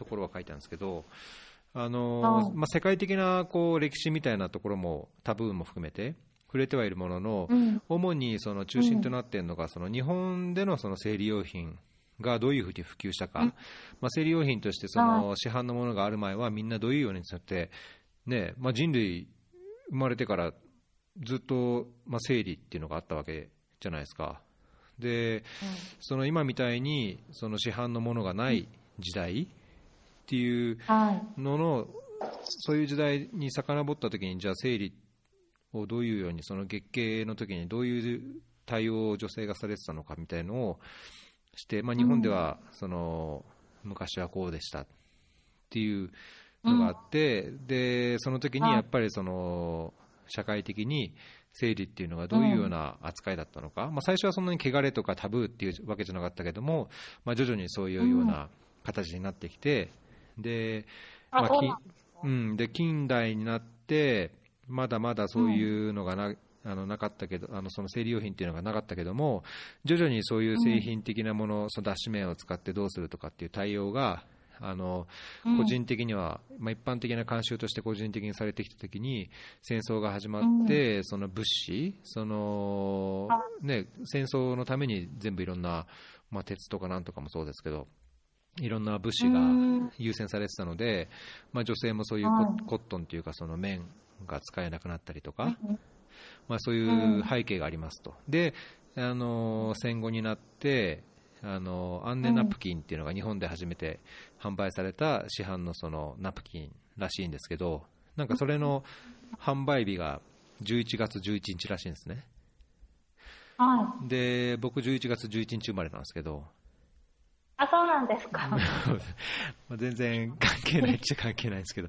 ところは書いたんですけど、あのあ。まあ、世界的なこう歴史みたいなところもタブーも含めて触れてはいるものの、うん。主にその中心となっているのが、その日本でのその生理用品がどういうふうに普及したか、うんまあ、生理用品としてその市販のものがある前はみんなどういうようにさって、ねまあ、人類生まれてからずっとまあ生理っていうのがあったわけじゃないですか。でその今みたいにその市販のものがない時代っていうはい。ののそういう時代に遡った時にじゃあ生理をどういうようにその月経の時にどういう対応を女性がされてたのかみたいのをして、まあ、日本ではその昔はこうでしたっていうのがあって、でその時にやっぱりその社会的に生理っていうのがどういうような扱いだったのか、まあ、最初はそんなに汚れとかタブーっていうわけじゃなかったけども、まあ、徐々にそういうような形になってきて、でまあきうん、で近代になって、まだまだそういうのがな,、あのなかったけど、あのその生理用品っていうのがなかったけども、徐々にそういう製品的なもの、その脱脂綿を使ってどうするとかっていう対応が、あのうん。個人的には、まあ、一般的な慣習として個人的にされてきたときに、戦争が始まって、その物資、そのね、戦争のために全部いろんな、まあ、鉄とかなんとかもそうですけど、いろんな物資がうん。優先されてたので、まあ、女性もそういうコットンというかその綿が使えなくなったりとか、うんまあ、そういう背景がありますと。であの戦後になってあのアンネナプキンっていうのが日本で初めて販売された市販のそのナプキンらしいんですけどなんかそれの販売日が11月11日らしいんですね。はで僕11月11日生まれなんですけどあ、そうなんですか。*laughs* まあ全然関係ないっちゃ関係ないんですけど、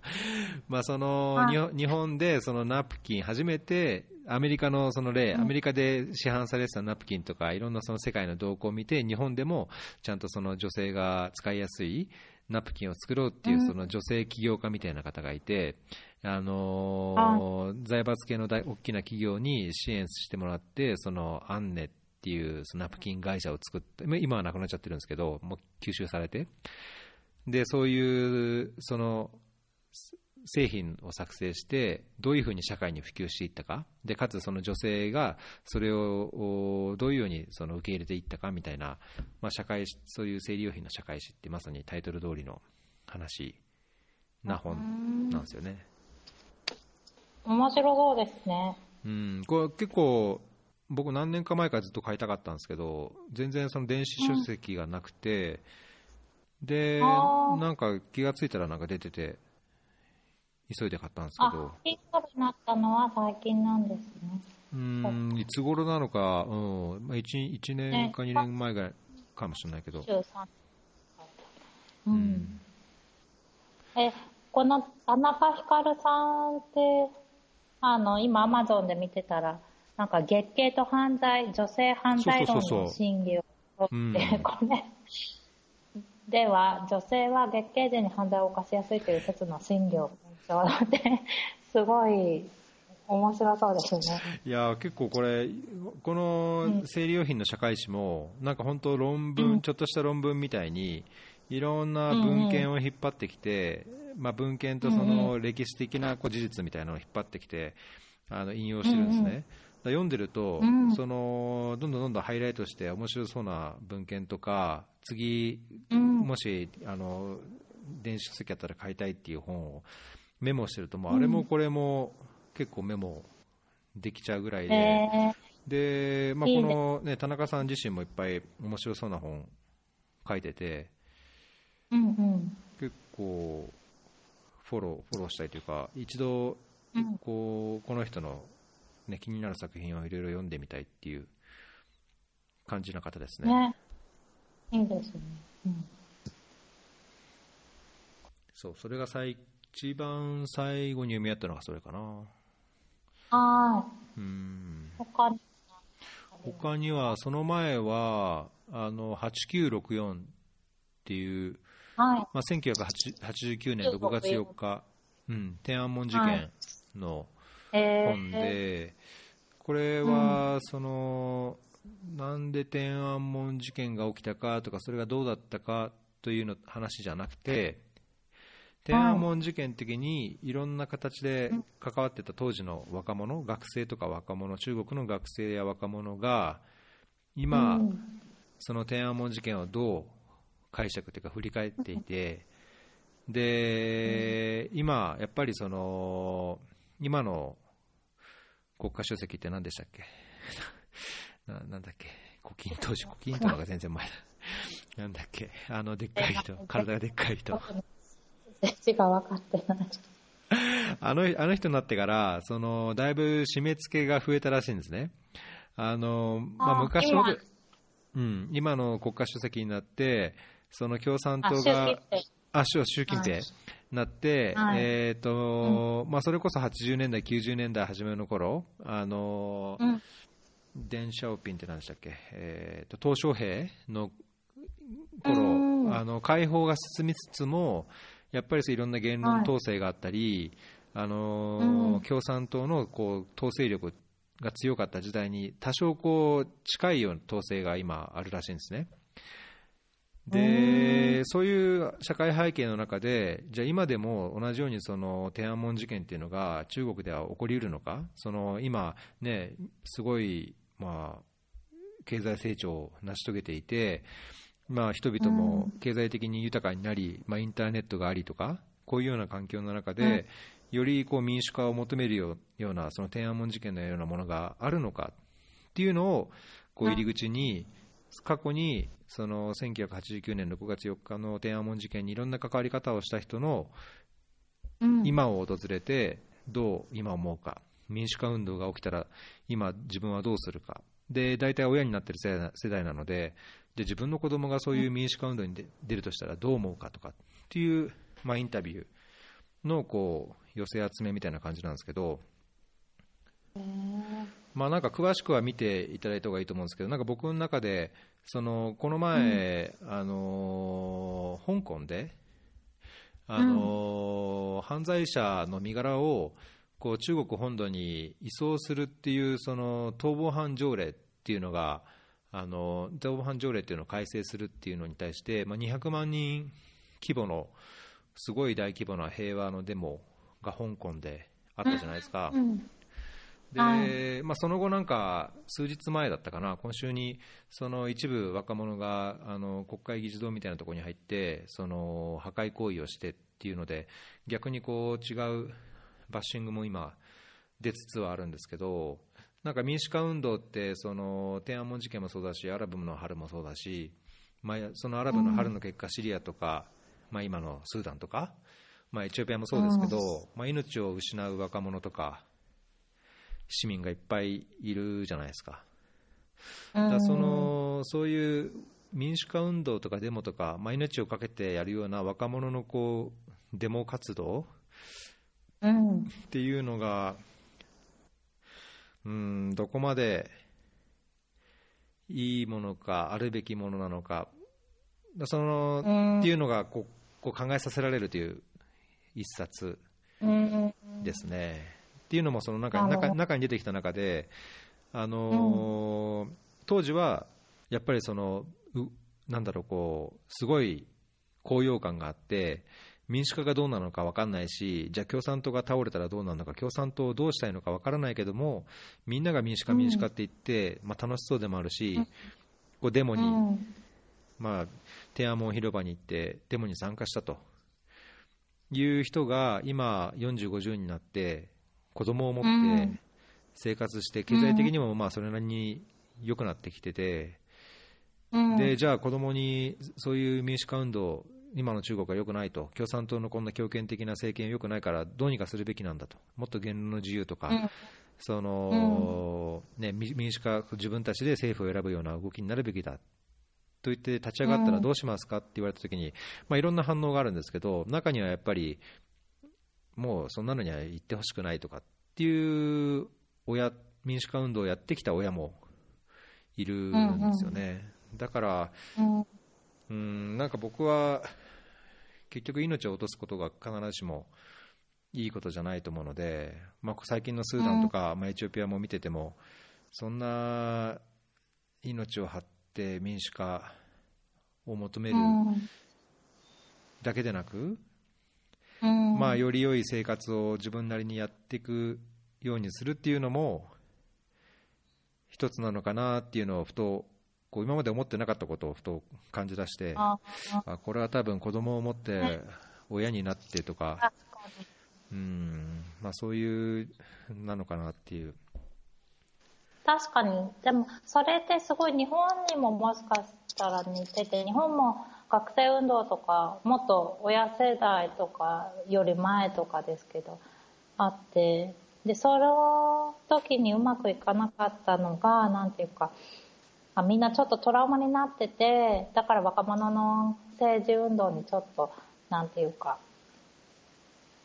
まあそのはい。日本でそのナプキン、初めてアメリカのその例、アメリカで市販されてたナプキンとか、いろんなその世界の動向を見て、日本でもちゃんとその女性が使いやすいナプキンを作ろうっていううん。その女性起業家みたいな方がいて、あのー財閥系の大大きな企業に支援してもらって、そのアンネっていうそのナプキン会社を作って、まあ今はなくなっちゃってるんですけど、もう吸収されて、でそういうそのす製品を作成して、どういうふうに社会に普及していったか、でかつその女性がそれをおどういうようにその受け入れていったかみたいな、まあ、社会史そういう生理用品の社会史ってまさにタイトル通りの話な本なんですよね。面白そうですね。うん、これ結構僕何年か前からずっと買いたかったんですけど全然その電子書籍がなくて、であーなんか気がついたらなんか出てて急いで買ったんですけあど、ピンクになったのは最近なんですね。うんいつ頃なのか、うんまあ、1, 1年か2年前ぐらいかもしれないけど、23。うん。え、この田中ひかるさんって、あの、今アマゾンで見てたら、なんか月経と犯罪、女性犯罪論の審議をとって、うん。これ、では、女性は月経時に犯罪を犯しやすいという説の審議を検証って、すごい面白そうですね。いやー結構これ、この生理用品の社会誌も、なんか本当、論文、うんちょっとした論文みたいに、いろんな文献を引っ張ってきて、まあ、文献とその歴史的なこう事実みたいなのを引っ張ってきて、あの引用してるんですね。うんうん読んでると、うん。そのどんどんどんどんハイライトして面白そうな文献とか次うん。もしあの電子書籍やったら買いたいっていう本をメモしてるともうあれもこれも結構メモできちゃうぐらいで、えで、まあ、この、ね、田中さん自身もいっぱい面白そうな本書いててー、うんうん。結構フォローフォローしたいというか一度うん。こうこの人の、ね、気になる作品をいろいろ読んでみたいっていう感じな方ですね。ね。いいですね。うん。そうそれが最一番最後に読み合ったのがそれかな。はうんい。他に。他にはその前はあの8964っていうはい。まあ、1989年6月4日、うん、天安門事件のえー、本で、これはその、なんで天安門事件が起きたかとか、それがどうだったかというの話じゃなくて、天安門事件的にいろんな形で関わってた当時の若者、学生とか若者、中国の学生や若者が、今、うんその天安門事件をどう解釈というか振り返っていて、で、今、やっぱりその、今の国家主席って何でしたっけ？*laughs* ななんだっけ？胡錦当時、胡錦涛が全然前だ。なんだっけ？あの、でっかい人、体がでっかい人。分かってない。*laughs* あのあの人になってから、そのだいぶ締め付けが増えたらしいんですね。あのまあ、あ昔ほど今、うん、今の国家主席になって、その共産あ、党が習近、平。あ、習習近平はいなって、はいえっ、と、まあ、それこそ80年代、90年代初めの頃、あの、うん。デン・シャオピンって何でしたっけ、えー、と鄧小平の頃、うんあの解放が進みつつも、やっぱりいろんな言論統制があったり、あのーうん共産党のこう統制力が強かった時代に、多少こう近いような統制が今あるらしいんですね。で、そういう社会背景の中で、じゃあ今でも同じようにその天安門事件っていうのが中国では起こりうるのか、その今、ね、すごい、まあ、経済成長を成し遂げていて、まあ、人々も経済的に豊かになり、まあ、インターネットがありとか、こういうような環境の中で、よりこう民主化を求めるようようなその天安門事件のようなものがあるのかっていうのをこう入り口に、過去にその1989年6月4日の天安門事件にいろんな関わり方をした人のうん。今を訪れてどう今思うか。民主化運動が起きたら今自分はどうするか。で大体親になってる世代なのでで自分の子供がそういう民主化運動に出出るとしたらどう思うかとかっていう、まあ、インタビューのこう寄せ集めみたいな感じなんですけど、まあ、なんか詳しくは見ていただいた方がいいと思うんですけどなんか僕の中でそのこの前、あのー香港で、あのー犯罪者の身柄をこう中国本土に移送するっていうその逃亡犯条例っていうのがあの逃亡犯条例っていうのを改正するっていうのに対して、まあ、200万人規模のすごい大規模な平和のデモが香港であったじゃないですか。うん。で、はまあ、その後、なんか数日前だったかな、今週にその一部若者があの国会議事堂みたいなところに入って、その破壊行為をしてっていうので、逆にこう違うバッシングも今、出つつはあるんですけど、なんか民主化運動って、その天安門事件もそうだし、アラブの春もそうだし、まあ、そのアラブの春の結果、シリアとか、まあ、今のスーダンとか、まあ、エチオピアもそうですけど、まあ、命を失う若者とか、市民がいっぱいいるじゃないですか。だそのそういう民主化運動とかデモとか、まあ、命を懸けてやるような若者のこうデモ活動うん。っていうのが、うん、どこまでいいものか、あるべきものなのか、その、うんっていうのがこうこう考えさせられるという一冊うん。ですね。っていうのもその中中中に出てきた中で、あのー当時はやっぱりそのうなんだろうこうすごい高揚感があって民主化がどうなのか分かんないしじゃあ共産党が倒れたらどうなるのか共産党をどうしたいのか分からないけどもみんなが民主化民主化って言って、まあ、楽しそうでもあるし、こうデモに、うん。まあ、天安門広場に行ってデモに参加したという人が今、40、50になって子供を持ってうん。生活して経済的にもまあそれなりに良くなってきててうん。でじゃあ子供にそういう民主化運動今の中国は良くないと共産党のこんな強権的な政権良くないからどうにかするべきなんだと。もっと言論の自由とか、うん。そのね、民民主化、自分たちで政府を選ぶような動きになるべきだ。と言って立ち上がったらどうしますか？って言われたときに、まあ、いろんな反応があるんですけど、中にはやっぱり、もうそんなのには言ってほしくないとかっていう親、民主化運動をやってきた親もいるんですよね。だから、うん。うん、なんか僕は結局命を落とすことが必ずしもいいことじゃないと思うので、まあ、最近のスーダンとか、まあ、エチオピアも見ててもそんな命を張って民主化を求めるうん。だけでなく、うん。まあ、より良い生活を自分なりにやっていくようにするっていうのも一つなのかなっていうのをふとこう今まで思ってなかったことをふと感じ出して。ああこれは多分子供を持って親になってとか。うんまあ、そういうなのかなっていう、確かに。でも、それってすごい日本にももしかしたら似てて、日本も学生運動とか、もっと親世代とかより前とかですけど、あって、で、その時にうまくいかなかったのが、なんていうか、あみんなちょっとトラウマになってて、だから若者の政治運動にちょっと、なんていうか、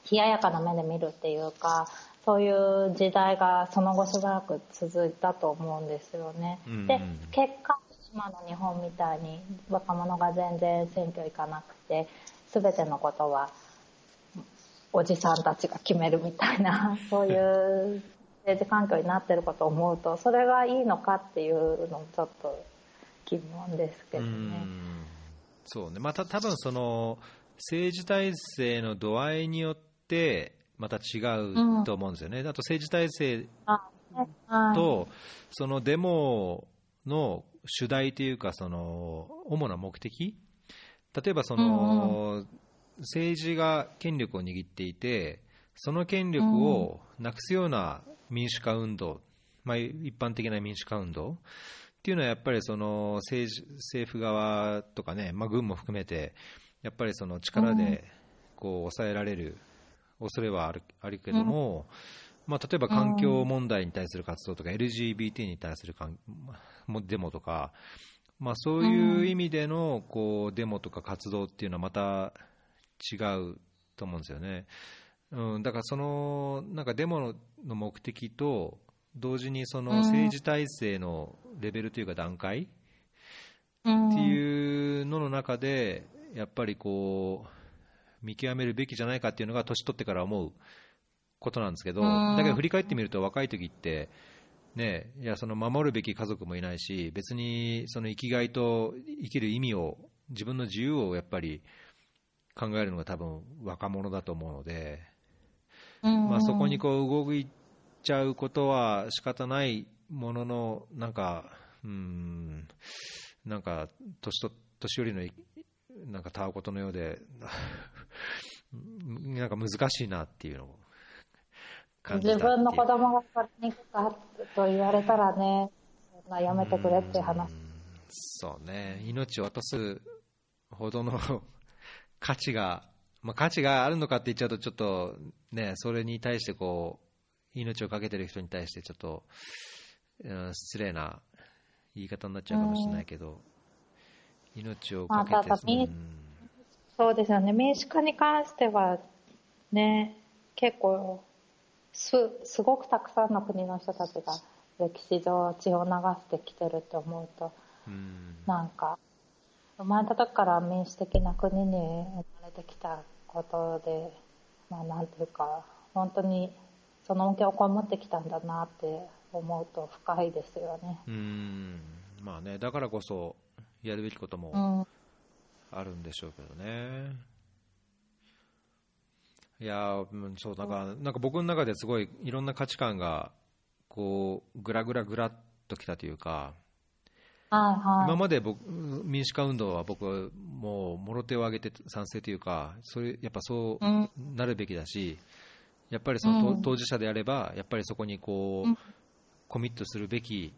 冷ややかな目で見るっていうか、そういう時代がその後しばらく続いたと思うんですよね。うんで、結果、今の日本みたいに若者が全然選挙行かなくて、すべてのことはおじさんたちが決めるみたいな、*laughs* そういう政治環境になってることを思うと、それがいいのかっていうのもちょっと疑問ですけうどね。ん。そうね、また多分その政治体制の度合いによってまた違うと思うんですよね、あと政治体制と、そのデモの主題というか、その主な目的、例えばその、政治が権力を握っていて、その権力をなくすような民主化運動、まあ、一般的な民主化運動っていうのは、やっぱりその政治政府側とかね、まあ、軍も含めて、やっぱりその力でこう抑えられる恐れはあるあるけども、まあ、例えば環境問題に対する活動とか、LGBT に対するデモとか、まあ、そういう意味でのこうデモとか活動っていうのはまた違うと思うんですよね。うん、だからそのなんかデモのの目的と同時にその政治体制のレベルというか段階うん。っていうのの中でやっぱりこう見極めるべきじゃないかっていうのが年取ってから思うことなんですけどうん。だけど振り返ってみると若い時ってねいやその守るべき家族もいないし別にその生きがいと生きる意味を自分の自由をやっぱり考えるのが多分若者だと思うので、うん。まあ、そこにこう動いちゃうことは仕方ないもののなんかうんなんか年と年寄りのいなんかたわことのようで *laughs* なんか難しいなっていうのを感じた自分の子供がそれにかと言われたらね、そんなやめてくれって話。うんそうね命を落とすほどの価値が、まあ、価値があるのかって言っちゃうとちょっとねそれに対してこう命をかけてる人に対してちょっと、うん失礼な言い方になっちゃうかもしれないけど、命をかけてまあただみうんそうですよね。民主化に関しては、ね、結構、す、すごくたくさんの国の人たちが歴史上血を流してきてるって思うと、うんなんか、生まれた時から民主的な国に生まれてきたことで、まあなんていうか、本当にその恩恵を被ってきたんだなって思うと深いですよね。うんまあねだからこそやるべきことうもん。あるんでしょうけどね。いやそうなんかなんか僕の中ですごいいろんな価値観がこうぐらぐらぐらっときたというか、はいはい。今まで僕民主化運動は僕はもうもろ手を挙げて賛成というかそれやっぱそううん。なるべきだしやっぱりその、うん当事者であればやっぱりそこにこう、うんコミットするべき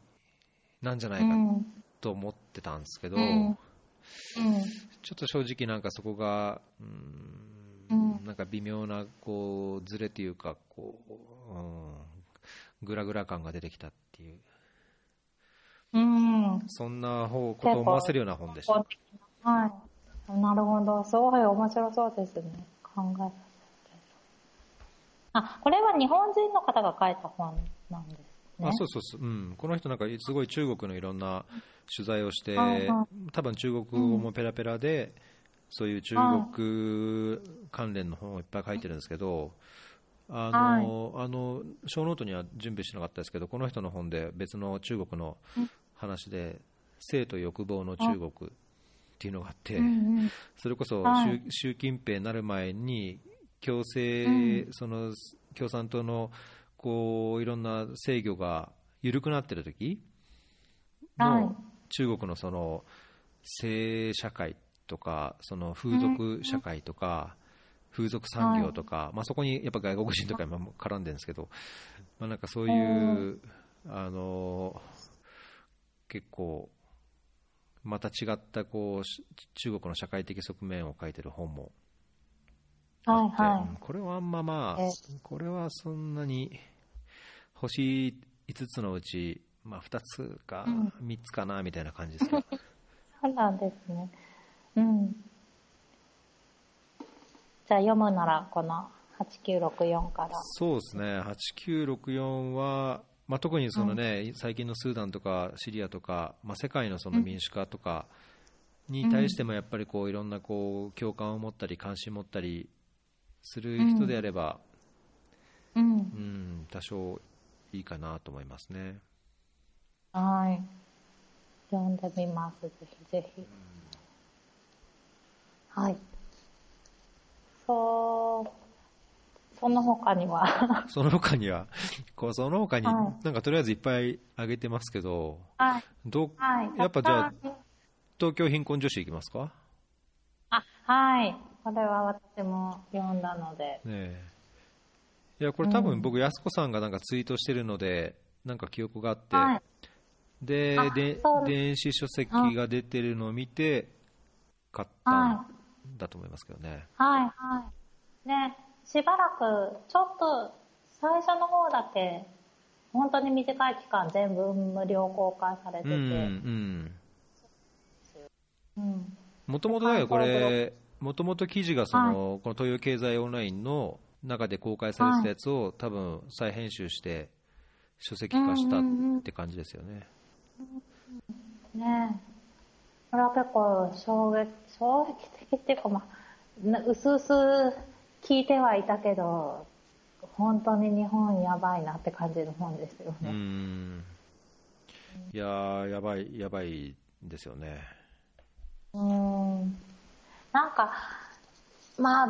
なんじゃなういかん。と思ってたんですけど。ちょっと正直なんかそこがうーうんんなんか微妙なこうズレというかこう、うん、グラグラ感が出てきたっていううん。そんな方ことを思わせるような本でした。はい。なるほど。すごい面白そうですね。考えさせて。あ、これは日本人の方が書いた本なんですね。あそうそうそう、うん、この人なんかすごい中国のいろんな取材をして、多分中国語もペラペラで、そういう中国関連の本をいっぱい書いてるんですけど、あの、あの、小ノートには準備してなかったですけど、この人の本で別の中国の話で、性と欲望の中国っていうのがあって。それこそはい。習習近平になる前に強制、うん。その共産党のこういろんな制御が緩くなってる時はい。の中国のその性社会とかその風俗社会とか風俗産業とか、まあ、そこにやっぱ外国人とか今も絡んでるんですけど、まあ、なんかそういう、あの結構また違ったこうし中国の社会的側面を書いてる本もあって、はいはうんこれはあんままあえ。これはそんなに星5つのうち、まあ、2つかうん。3つかなみたいな感じですけど、い。*laughs* そうなんですね。うん。じゃあ読むならこの8964から。そうですね8964は、まあ、特にその、ね最近のスーダンとかシリアとか、まあ、世界のその民主化とかに対してもやっぱりこういろんなこう共感を持ったり関心を持ったりする人であれば、うんう。ん、多少いいかなと思いますね。はい。読んでみます。ぜひぜひ。はい。そう、その他には *laughs* その他には、*laughs* こうその他に、はなんかとりあえずいっぱいあげてますけど、はい。どうはい。やっぱじゃあ東京貧困女子いきますか、あ、はい。これは私も読んだので。ねえいやこれ多分僕、安子さんがなんかツイートしてるので、なんか記憶があって、はい。あでで電子書籍が出てるのを見て、買っただと思いますけどね。はい、はい。ね、しばらく、ちょっと、最初の方だけ、本当に短い期間全部無料公開されてて、うんうんうん。もともとだよ、これ、もともと記事がその、この東洋経済オンラインの中で公開されてたやつを、多分再編集して、書籍化したって感じですよね。ねこれは結構衝撃、衝撃的っていうか、まあ、なうすうす聞いてはいたけど、本当に日本やばいなって感じの本ですようね。ん。いやー、やばい、やばいですよね。うーんなんか、まあ、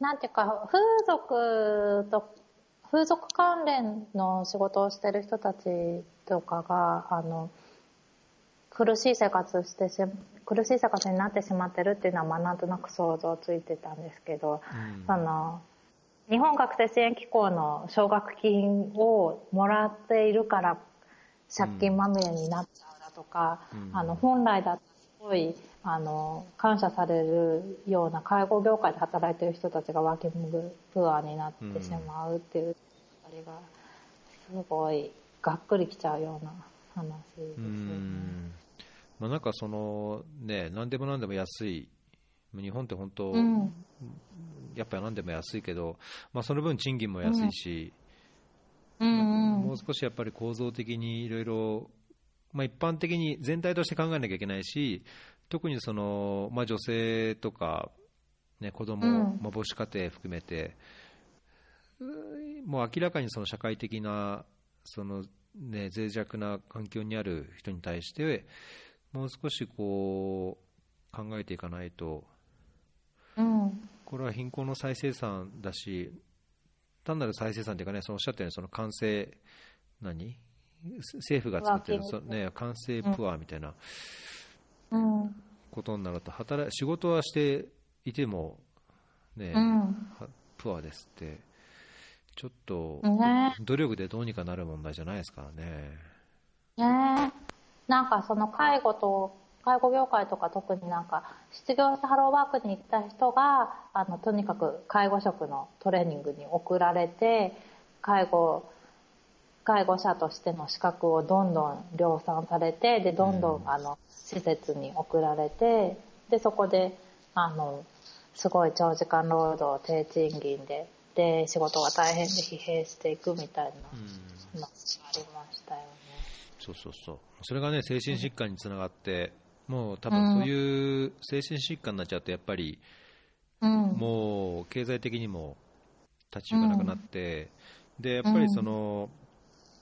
なんていうか、風俗と、風俗関連の仕事をしてる人たちとかが、あの、苦しい生活してし、苦しい生活になってしまってるっていうのは、まあなんとなく想像ついてたんですけど、うん。その、日本学生支援機構の奨学金をもらっているから借金まみれになっちゃうだとか、うん。あの、本来だとすごい、あの、感謝されるような介護業界で働いている人たちがワーキングプアになってしまうっていう、あれが、すごい、がっくりきちゃうような話ですうよね。ん。まあなんかその、ね、何でも何でも安い。日本って本当、うん。やっぱり何でも安いけど、まあ、その分賃金も安いし、うんうん。もう少しやっぱり構造的にいろいろ、まあ、一般的に全体として考えなきゃいけないし、特にその、まあ、女性とか、ね、子供、うん。まあ、母子家庭含めて、もう明らかにその社会的なその、ね、脆弱な環境にある人に対して、もう少しこう考えていかないと、うん。これは貧困の再生産だし、単なる再生産というかね、そのおっしゃったように、その完成、何？政府が作ってるそね、完成プアみたいなうんことになると、働い仕事はしていても、ね、うん。はプアですって、ちょっとね。努力でどうにかなる問題じゃないですからね。ねなんかその介護と介護業界とか特になんか失業してハローワークに行った人があのとにかく介護職のトレーニングに送られて介護介護者としての資格をどんどん量産されてでどんどうんんあの施設に送られてでそこであのすごい長時間労働低賃金でで仕事が大変で疲弊していくみたいうんなのがありましたよね。そうそうそう。それがね、精神疾患につながって、もう多分そういう精神疾患になっちゃうと、やっぱり、うん。もう経済的にも立ち行かなくなって、でやっぱりその、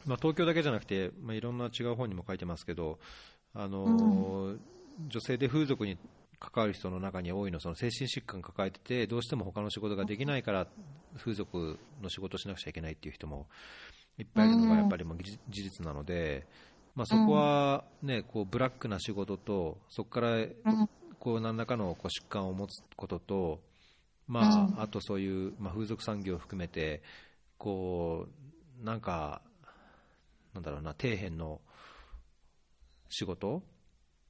まあ、東京だけじゃなくて、まあ、いろんな違う本にも書いてますけど、あの女性で風俗に関わる人の中に多いのはその精神疾患抱えててどうしても他の仕事ができないから風俗の仕事をしなくちゃいけないっていう人もいっぱいいるのがやっぱりもう事事実なので、まあ、そこは、ね、こうブラックな仕事とそこからうん。こう何らかのこう疾患を持つことと、まうん。あ、あとそういう、まあ、風俗産業を含めてこうなんかなんだろうな底辺の仕事っ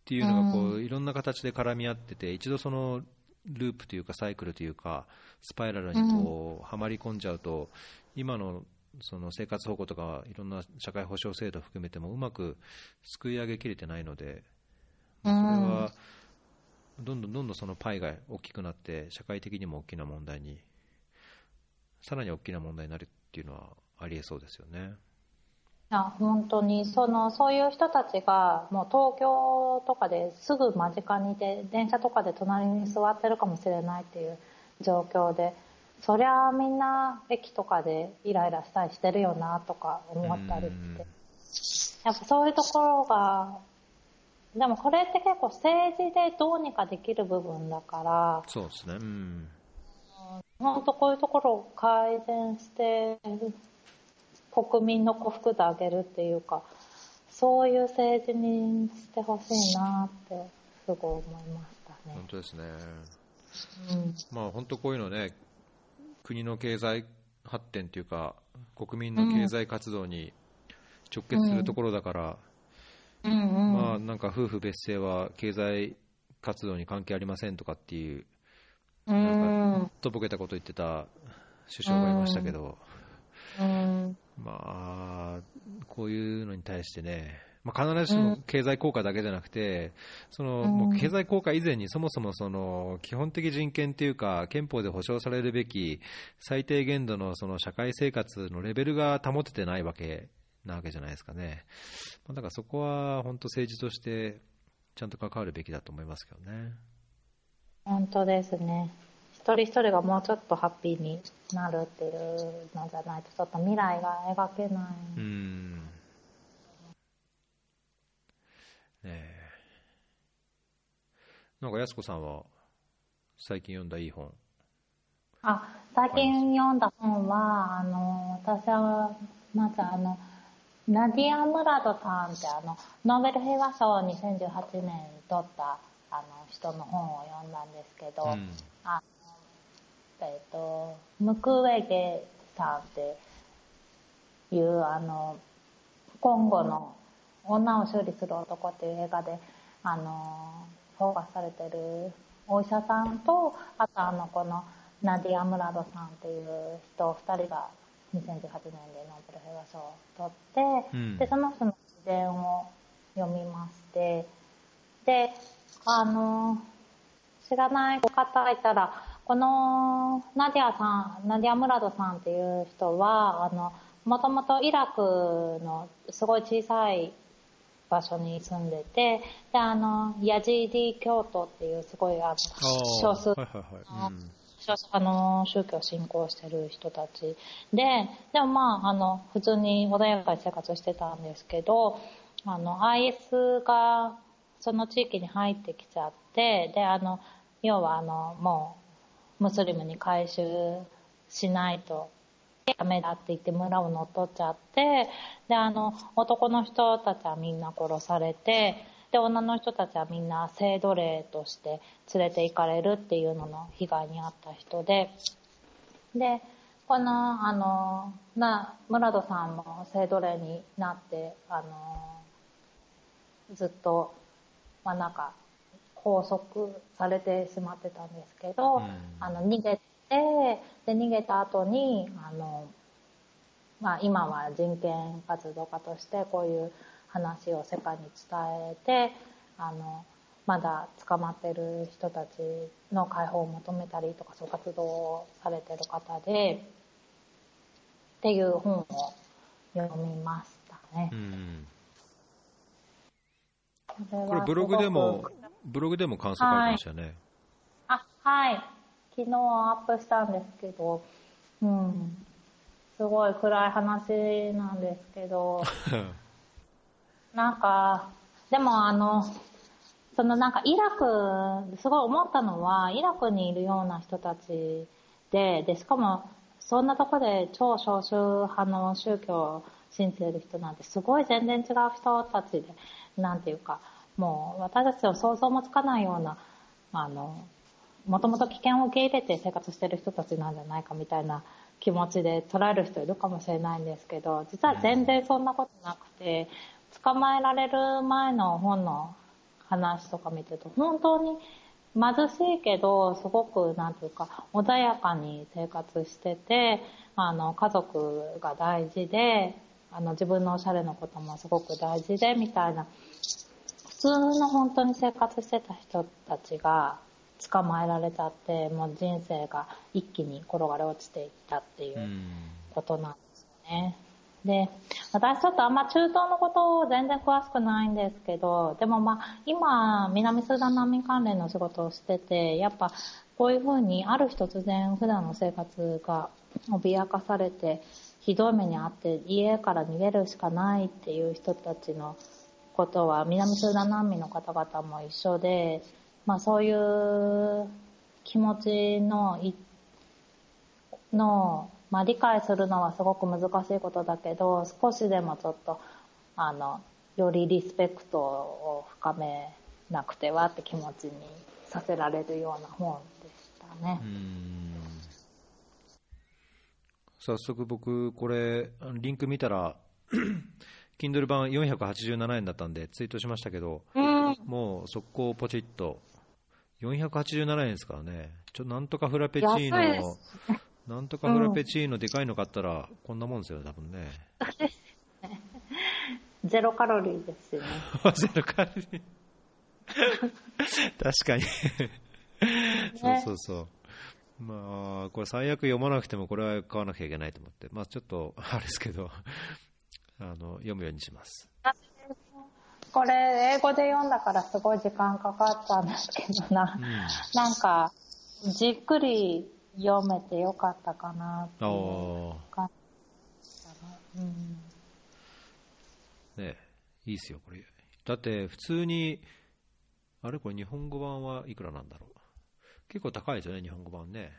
ていうのがこう、ういろんな形で絡み合ってて一度そのループというかサイクルというかスパイラルにこう、はまり込んじゃうと今のその生活保護とかいろんな社会保障制度を含めてもうまくすくい上げきれてないので、それはどんどんどんどんそのパイが大きくなって社会的にも大きな問題にさらに大きな問題になるっていうのはありえそうですよね。いや本当にそのそういう人たちがもう東京とかですぐ間近にいて電車とかで隣に座ってるかもしれないっていう状況でそりゃあみんな駅とかでイライラしたりしてるよなとか思ったりしてやっぱそういうところがでもこれって結構政治でどうにかできる部分だからそうですね。うん。本当こういうところを改善して国民の幸福度を上げるっていうかそういう政治にしてほしいなってすごい思いましたね本。当ですね。うんまあ本当こういうのね、国の経済発展というか、国民の経済活動に直結するところだから、まあなんか夫婦別姓は経済活動に関係ありませんとかっていう、とぼけたこと言ってた首相がいましたけど、うん。まあ、こういうのに対してね、まあ、必ずしも経済効果だけじゃなくて、そのうんもう経済効果以前にそもそもその基本的人権というか、憲法で保障されるべき最低限度のその社会生活のレベルが保ててないわけなわけじゃないですかね。まあだからそこは本当政治としてちゃんと関わるべきだと思いますけどね。本当ですね一人一人がもうちょっとハッピーになるっていうのじゃないとちょっと未来が描けない、うん。ねえ。なんか、やすこさんは、最近読んだいい本。あ最近読んだ本はあの私はまずあのナディア・ムラドさんってあのノーベル平和賞を2018年取ったあの人の本を読んだんですけど、うんあのえっ、とムクウェゲさんっていうあのコンゴの女を修理する男っていう映画であのフォーカスされてるお医者さんとあとあのこのナディア・ムラドさんっていう人2人が2018年でノーベル平和賞を取って、うん。でその人の自伝を読みましてであの知らない方いたら、このナディアさん、ナディア・ムラドさんっていう人は、あの、もともとイラクのすごい小さい場所に住んでて、で、あの、ヤジーディ教徒っていうすごい、あの、少数、はいはいはい。うん。あの、宗教を信仰してる人たち。で、でもまあ、あの、普通に穏やかに生活してたんですけど、あの、IS がその地域に入ってきちゃって、で、あの、要はあの、もう、ムスリムに回収しないとダメだって言って村を乗っ取っちゃって、で、あの、男の人たちはみんな殺されて、で、女の人たちはみんな性奴隷として連れて行かれるっていうのの被害に遭った人で、で、この、あの、な、村戸さんも性奴隷になって、あの、ずっと、まあなんか、拘束されてしまってたんですけど、うん、あの、逃げて、で、逃げた後に、あの、まあ今は人権活動家としてこういう話を世界に伝えて、あの、まだ捕まってる人たちの解放を求めたりとか、そういう活動をされてる方で、っていう本を読みましたね。うんこれブログでも、ブログでも感想書いてましたよね。はい、あ、はい。昨日アップしたんですけど、うん。すごい暗い話なんですけど、*laughs* なんか、でもあの、そのなんかイラク、すごい思ったのは、イラクにいるような人たちで、で、しかも、そんなとこで超少数派の宗教を信じてる人なんてすごい全然違う人たちで、なんていうか、もう私たちの想像もつかないような、あの、もともと危険を受け入れて生活してる人たちなんじゃないかみたいな気持ちで捉える人いるかもしれないんですけど、実は全然そんなことなくて、捕まえられる前の本の話とか見てると、本当に貧しいけど、すごく、なんていうか、穏やかに生活してて、あの、家族が大事で、あの、自分のおしゃれのこともすごく大事で、みたいな、普通の本当に生活してた人たちが、捕まえられちゃって、もう人生が一気に転がり落ちていったっていうことなんですよね。で、私ちょっとあんま中東のことを全然詳しくないんですけど、でもまあ、今、南スーダン難民関連の仕事をしてて、やっぱこういうふうにある日突然普段の生活が脅かされて、ひどい目にあって家から逃げるしかないっていう人たちのことは南スーダン難民の方々も一緒で、まあそういう気持ちの、の、まあ理解するのはすごく難しいことだけど、少しでもちょっと、あの、よりリスペクトを深めなくてはって気持ちにさせられるような本でしたね。早速僕、これ、リンク見たら、*coughs* Kindle 版487円だったんでツイートしましたけど、うん、もう速攻ポチッと487円ですからね。ちょ、なんとかフラペチーノ、なんとかフラペチーノでかいの買ったら、こんなもんですよ、多分ね。*laughs* ゼロカロリーですよね。*laughs* ゼロカロリー。確かにそうそうそう。まあ、これ最悪読まなくてもこれは買わなきゃいけないと思って。まあちょっと、あれですけど、あの、読むようにします。これ英語で読んだからすごい時間かかったんですけどな、うん、なんかじっくり読めてよかったかなっていう感じ、ね、うん、ねいいっすよこれ。だって普通にあれ？これ日本語版はいくらなんだろう？結構高いですよね日本語版ね。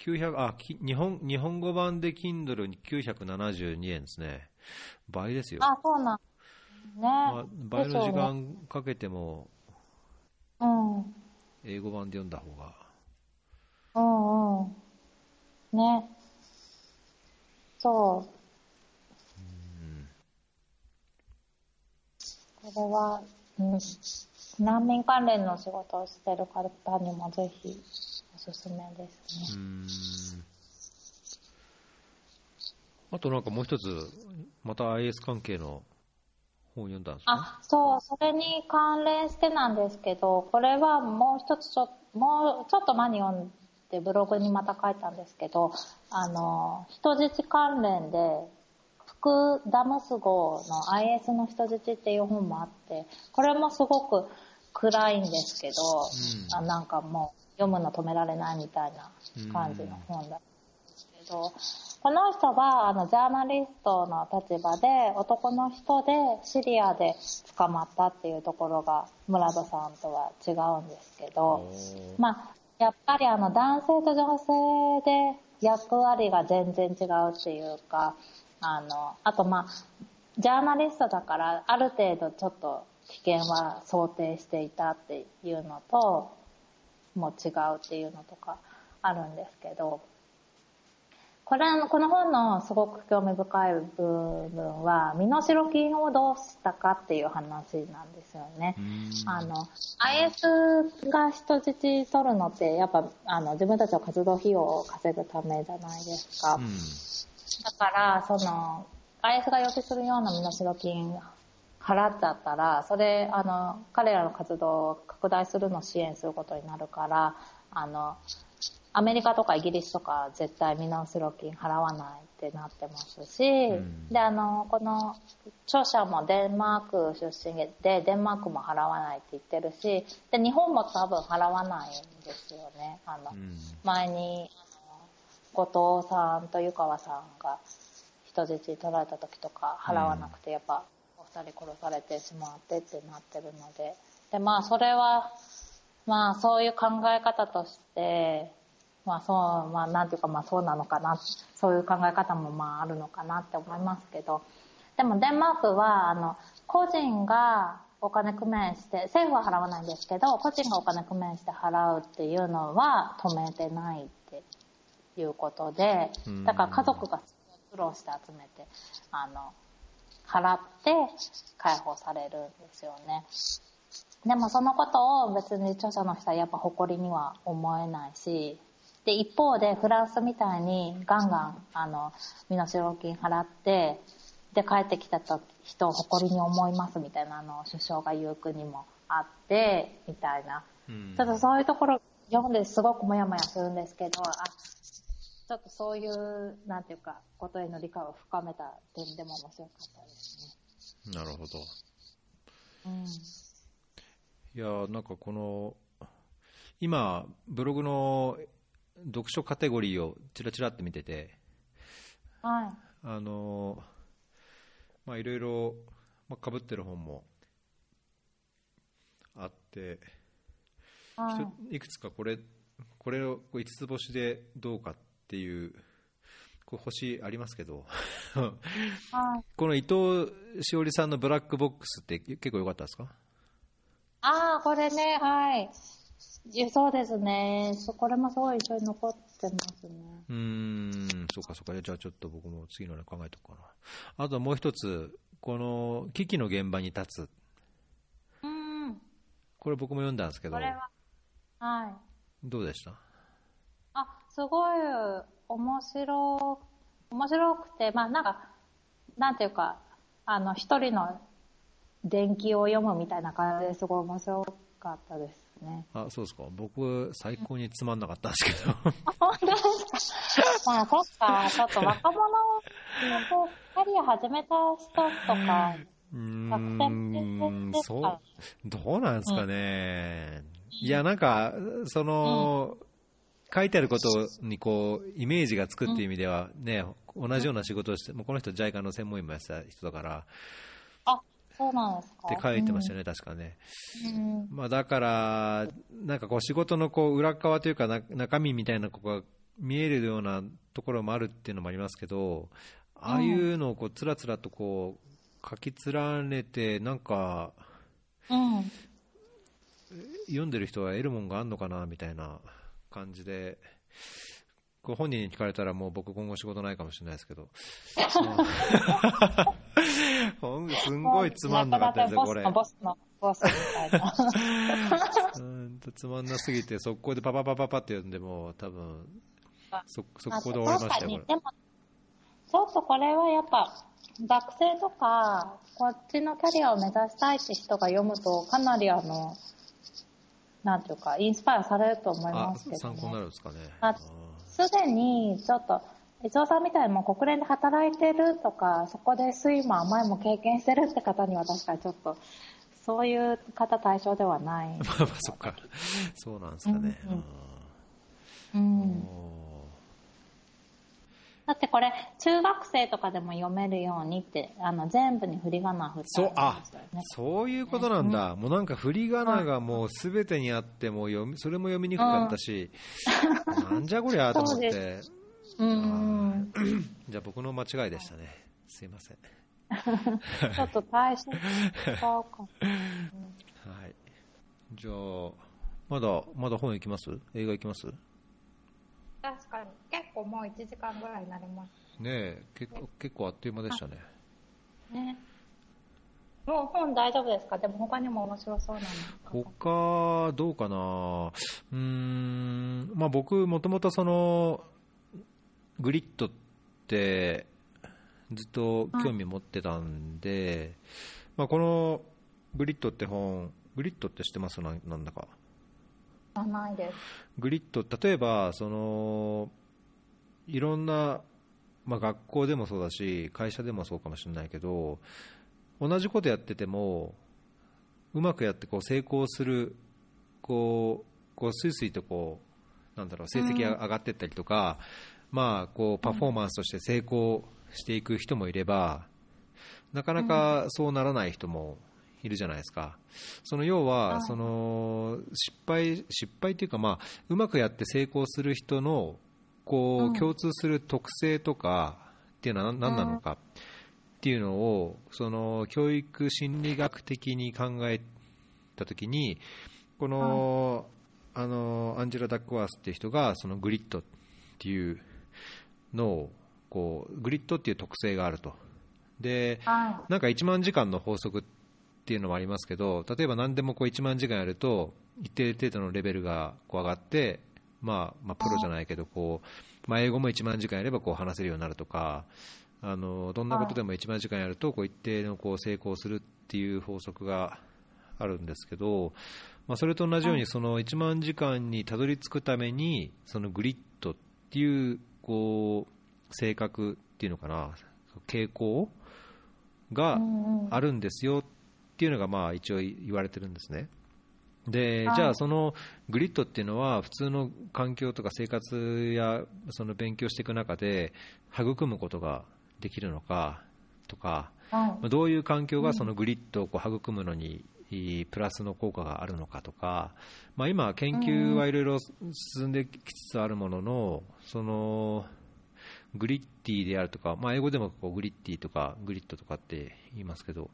900あ日本日本語版で Kindle972 円ですね。倍ですよ。あそうなんね、まあ、倍の時間かけても、うん、英語版で読んだ方が。うんうん。ね。そう。うんこれは、うん、難民関連の仕事をしてる方にもぜひおすすめですね。うんあとなんかもう一つ、また IS 関係の本読んだんですかあ、そう、それに関連してなんですけど、これはもう一つちょっもうちょっと前に読んでブログにまた書いたんですけど、あの、人質関連で、福ダムス号の IS の人質っていう本もあって、これもすごく暗いんですけど、うん、あなんかもう読むの止められないみたいな感じの本だったんですけど、この人はあのジャーナリストの立場で男の人でシリアで捕まったっていうところが村田さんとは違うんですけど、まあ、やっぱりあの男性と女性で役割が全然違うっていうか、あの、あとまあ、ジャーナリストだからある程度ちょっと危険は想定していたっていうのと、も違うっていうのとかあるんですけど、これ、この本のすごく興味深い部分は、身代金をどうしたかっていう話なんですよね。あの、IS が人質取るのって、やっぱ、あの、自分たちの活動費用を稼ぐためじゃないですか。だから、その、IS が要求するような身代金払っちゃったら、それ、あの、彼らの活動を拡大するのを支援することになるから、あの、アメリカとかイギリスとか絶対身代金払わないってなってますし、うん、で、あの、この著者もデンマーク出身で、デンマークも払わないって言ってるし、で、日本も多分払わないんですよね。あの、うん、前に、後藤さんと湯川さんが人質取られた時とか払わなくて、やっぱ、お二人殺されてしまってってなってるので、で、まあ、それは、まあ、そういう考え方として、まあそう、まあなんていうかまあそうなのかな、そういう考え方もまああるのかなって思いますけど、でもデンマークは、あの、個人がお金工面して、政府は払わないんですけど、個人がお金工面して払うっていうのは止めてないっていうことで、だから家族が苦労して集めて、あの、払って解放されるんですよね。でもそのことを別に著者の人はやっぱ誇りには思えないし、で、一方でフランスみたいにガンガン、あの、身代金払って、で、帰ってきた人を誇りに思いますみたいなのを首相が言う国もあって、みたいな。うん、ちょっとそういうところ読んですごくもやもやするんですけど、あ、ちょっとそういう、なんていうか、ことへの理解を深めた点でも面白かったですね。なるほど。うん。いや、なんかこの、今、ブログの読書カテゴリーをちらちらって見てて、はい。あの、まあ、いろいろ、まあ、被ってる本もあって、はい、いくつかこれ、これを5つ星でどうかっていう、こう星ありますけど、はい、*laughs* この伊藤詩織さんのブラックボックスって結構良かったですか？ああ、これね、はい。いやそうですね。そこれもすごい印象に残ってますね。うん、そうかそうか。じゃあちょっと僕も次のね考えとこうかな。あともう一つ、この危機の現場に立つ。うん。これ僕も読んだんですけど。これは、はい。どうでした？あ、すごい面白、面白くて、まあなんか、なんていうか、あの、一人の伝記を読むみたいな感じですごい面白かったです。ね。あ、そうですか。僕、最高につまんなかったんですけど。本当ですか？*laughs* まあ、そっか。ちょっと若者のキャリア始めた人とか、うん、そう、どうなんですかね。うん、いや、なんか、その、うん書いてあることにこうイメージがつくっていう意味では、ね、同じような仕事をして、もうこの人、JICA の専門員もやってた人だから、そうなんですか？って書いてましたね、うん、確かね。うん、まあ、だから、なんかこう仕事のこう裏側というか中身みたいなここが見えるようなところもあるっていうのもありますけど、ああいうのをこうつらつらとこう書き連ねて、なんか、うん、読んでる人は得るもんがあるのかなみたいな感じで、こ本人に聞かれたらもう僕今後仕事ないかもしれないですけど。*laughs* すんごいつまんなかったですよ、これ。ボスの、ボスみたいな。うんとつまんなすぎて、速攻でパパパパパって読んでも、多分、そ、速攻で終わりましたよ、これ。でも、ちょっとこれはやっぱ、学生とか、こっちのキャリアを目指したいって人が読むと、かなりあの、なんていうか、インスパイアされると思いますけど、ね、参考になるんですかね。すでに、ちょっと、伊藤さんみたいにも国連で働いてるとか、そこでスイマー前も経験してるって方には確かにちょっと、そういう方対象ではない。*laughs* まあまあ、そっか。そうなんですかね。うん、うんだってこれ、中学生とかでも読めるようにって、あの全部に振り仮名振ってあるんですよね。そういうことなんだ。もうなんか振り仮名がもうすべてにあっても読み、それも読みにくかったし、うん、なんじゃこりゃと思って。*laughs* うん。じゃあ僕の間違いでしたね。すいません。*laughs* ちょっと対処使うか。はい。じゃあ、まだ、まだ本行きます？映画行きます？確かに。結構もう1時間ぐらいになります。ねえ、結構、結構あっという間でしたね。ね。もう本大丈夫ですか？でも他にも面白そうなの。他、どうかな？うん、まあ僕、もともとその、グリッドって、ずっと興味持ってたんで、はい、まあこのグリッドって本、グリッドって知ってます？なんだか。らないです。グリッド、例えば、その、いろんな、まあ、学校でもそうだし、会社でもそうかもしれないけど、同じことやってても、うまくやってこう成功する、こう、こうスイスイとこう、なんだろう、成績が上がっていったりとか、うん、まあ、こう、パフォーマンスとして成功していく人もいれば、なかなかそうならない人もいるじゃないですか。その要は、その失敗、失敗っていうか、まあ、うまくやって成功する人の、こう、共通する特性とかっていうのは何なのかっていうのを、その教育心理学的に考えたときに、この、あの、アンジェラ・ダックワースっていう人が、そのグリッドっていうのを、こう、グリッドっていう特性があると。で、なんか1万時間の法則ってっていうのもありますけど、例えば何でもこう1万時間やると、一定程度のレベルがこう上がって、まあ、まあ、プロじゃないけど、こう、まあ、英語も1万時間やればこう話せるようになるとか、あの、どんなことでも1万時間やると、こう一定のこう成功するっていう法則があるんですけど、まあ、それと同じように、その1万時間にたどり着くために、そのグリッドっていう、こう、性格っていうのかな、傾向があるんですよっていうのがまあ一応言われてるんですね。でじゃあ、そのグリッドっていうのは普通の環境とか生活やその勉強していく中で育むことができるのかとか、はい、どういう環境がそのグリッドをこう育むのにプラスの効果があるのかとか、まあ、今、研究はいろいろ進んできつつあるものの、そのグリッティであるとか、まあ、英語でもこうグリッティとかグリッドとかって言いますけど、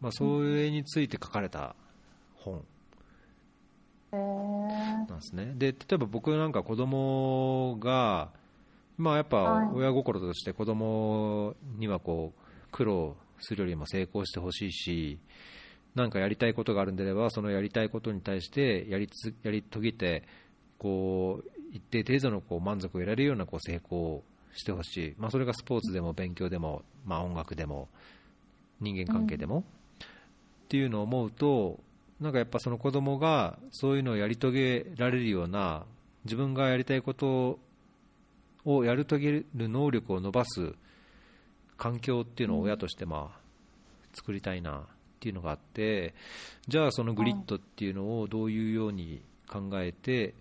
まあ、それについて書かれた本なんですね。で、例えば僕なんか子供が、まあやっぱ親心として子供にはこう苦労するよりも成功してほしいし、なんかやりたいことがあるんであれば、そのやりたいことに対してやりつやり遂げて、こう一定程度のこう満足を得られるようなこう成功をしてほしい、まあ、それがスポーツでも勉強でも、まあ、音楽でも人間関係でも、っていうのを思うと、なんかやっぱその子供がそういうのをやり遂げられるような、自分がやりたいことをやり遂げる能力を伸ばす環境っていうのを親としてまあ作りたいな。っていうのがあって、じゃあそのグリッドっていうのをどういうように考えて、